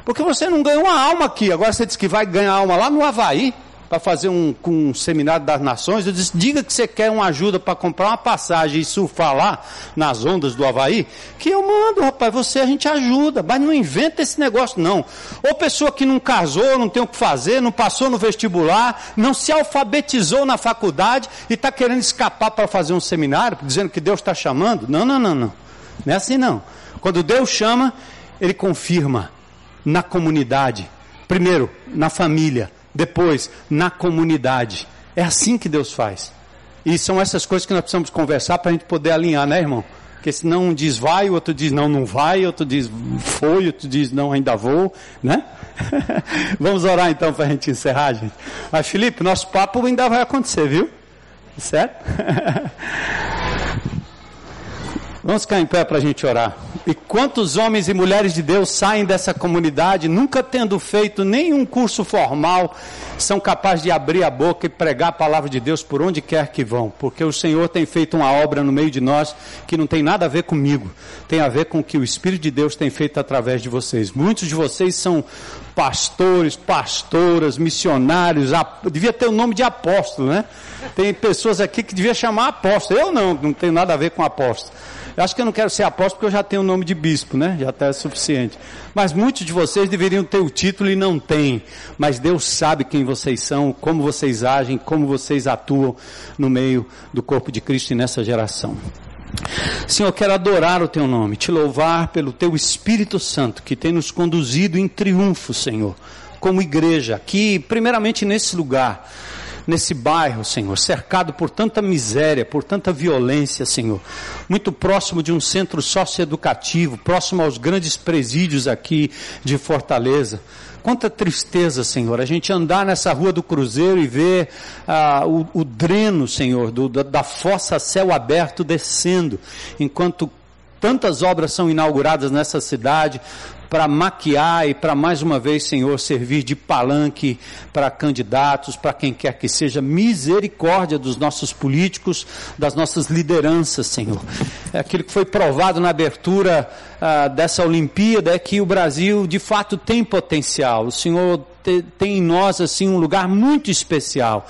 Porque você não ganhou uma alma aqui, agora você disse que vai ganhar alma lá no Havaí para fazer um, um seminário das nações, eu disse, diga que você quer uma ajuda para comprar uma passagem e surfar lá nas ondas do Havaí, que eu mando, rapaz, você a gente ajuda, mas não inventa esse negócio não. Ou pessoa que não casou, não tem o que fazer, não passou no vestibular, não se alfabetizou na faculdade e está querendo escapar para fazer um seminário, dizendo que Deus está chamando. Não, não, não, não. Não é assim não. Quando Deus chama, Ele confirma na comunidade. Primeiro, na família depois na comunidade. É assim que Deus faz. E são essas coisas que nós precisamos conversar para a gente poder alinhar, né, irmão? Porque senão um diz vai, o outro diz não, não vai, outro diz foi, outro diz não, ainda vou, né? Vamos orar então para a gente encerrar, gente. Mas Felipe, nosso papo ainda vai acontecer, viu? Certo? Vamos ficar em pé para a gente orar. E quantos homens e mulheres de Deus saem dessa comunidade, nunca tendo feito nenhum curso formal, são capazes de abrir a boca e pregar a palavra de Deus por onde quer que vão, porque o Senhor tem feito uma obra no meio de nós que não tem nada a ver comigo, tem a ver com o que o Espírito de Deus tem feito através de vocês. Muitos de vocês são pastores, pastoras, missionários, devia ter o nome de apóstolo, né? Tem pessoas aqui que devia chamar apóstolo. Eu não, não tenho nada a ver com apóstolo. Eu acho que eu não quero ser apóstolo porque eu já tenho o nome de bispo, né? Já está suficiente. Mas muitos de vocês deveriam ter o título e não têm. Mas Deus sabe quem vocês são, como vocês agem, como vocês atuam no meio do corpo de Cristo e nessa geração. Senhor, quero adorar o teu nome, te louvar pelo teu Espírito Santo que tem nos conduzido em triunfo, Senhor, como igreja, aqui, primeiramente nesse lugar nesse bairro, Senhor, cercado por tanta miséria, por tanta violência, Senhor, muito próximo de um centro socioeducativo, próximo aos grandes presídios aqui de Fortaleza. Quanta tristeza, Senhor, a gente andar nessa rua do Cruzeiro e ver ah, o, o, dreno, Senhor, do, da, da fossa a céu aberto descendo, enquanto tantas obras são inauguradas nessa cidade, para maquiar e para mais uma vez, Senhor, servir de palanque para candidatos, para quem quer que seja, misericórdia dos nossos políticos, das nossas lideranças, Senhor. É aquilo que foi provado na abertura ah, dessa Olimpíada é que o Brasil de fato tem potencial. O Senhor tem em nós assim um lugar muito especial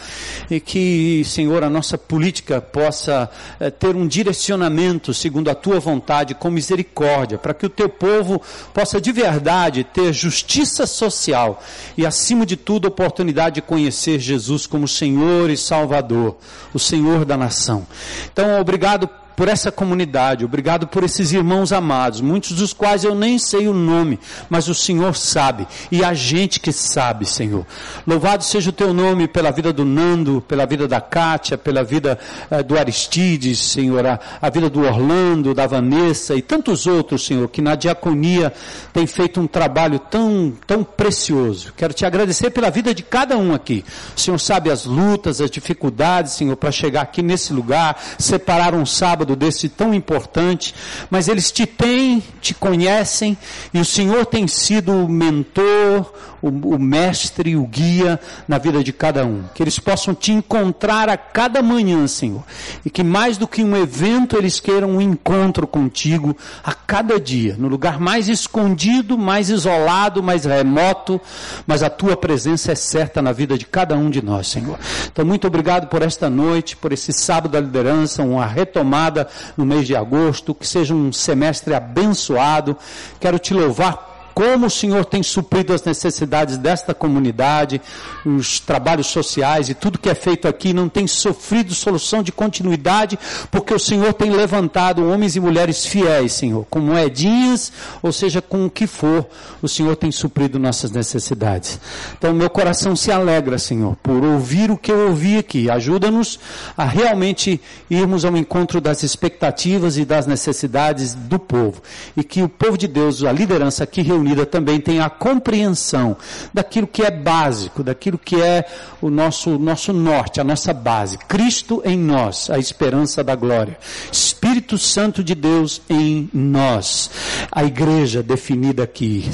e que, Senhor, a nossa política possa é, ter um direcionamento segundo a tua vontade com misericórdia, para que o teu povo possa de verdade ter justiça social e acima de tudo oportunidade de conhecer Jesus como Senhor e Salvador, o Senhor da nação. Então, obrigado por essa comunidade, obrigado por esses irmãos amados, muitos dos quais eu nem sei o nome, mas o Senhor sabe, e a gente que sabe, Senhor. Louvado seja o teu nome pela vida do Nando, pela vida da Kátia, pela vida eh, do Aristides, Senhor, a, a vida do Orlando, da Vanessa e tantos outros, Senhor, que na diaconia tem feito um trabalho tão, tão precioso. Quero te agradecer pela vida de cada um aqui. O Senhor sabe as lutas, as dificuldades, Senhor, para chegar aqui nesse lugar, separar um sábado desse tão importante, mas eles te têm, te conhecem, e o Senhor tem sido o mentor, o, o mestre, o guia na vida de cada um. Que eles possam te encontrar a cada manhã, Senhor. E que mais do que um evento, eles queiram um encontro contigo a cada dia, no lugar mais escondido, mais isolado, mais remoto, mas a tua presença é certa na vida de cada um de nós, Senhor. Então, muito obrigado por esta noite, por esse sábado da liderança, uma retomada no mês de agosto, que seja um semestre abençoado. Quero te louvar como o Senhor tem suprido as necessidades desta comunidade, os trabalhos sociais e tudo que é feito aqui não tem sofrido solução de continuidade, porque o Senhor tem levantado homens e mulheres fiéis, Senhor, com moedinhas, ou seja, com o que for, o Senhor tem suprido nossas necessidades. Então, meu coração se alegra, Senhor, por ouvir o que eu ouvi aqui. Ajuda-nos a realmente irmos ao encontro das expectativas e das necessidades do povo. E que o povo de Deus, a liderança aqui reunida, Unida também tem a compreensão daquilo que é básico, daquilo que é o nosso, nosso norte, a nossa base. Cristo em nós, a esperança da glória. Espírito Santo de Deus em nós. A igreja definida aqui,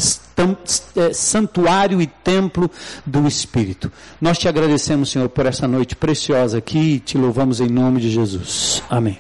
é, santuário e templo do Espírito. Nós te agradecemos, Senhor, por essa noite preciosa aqui e te louvamos em nome de Jesus. Amém.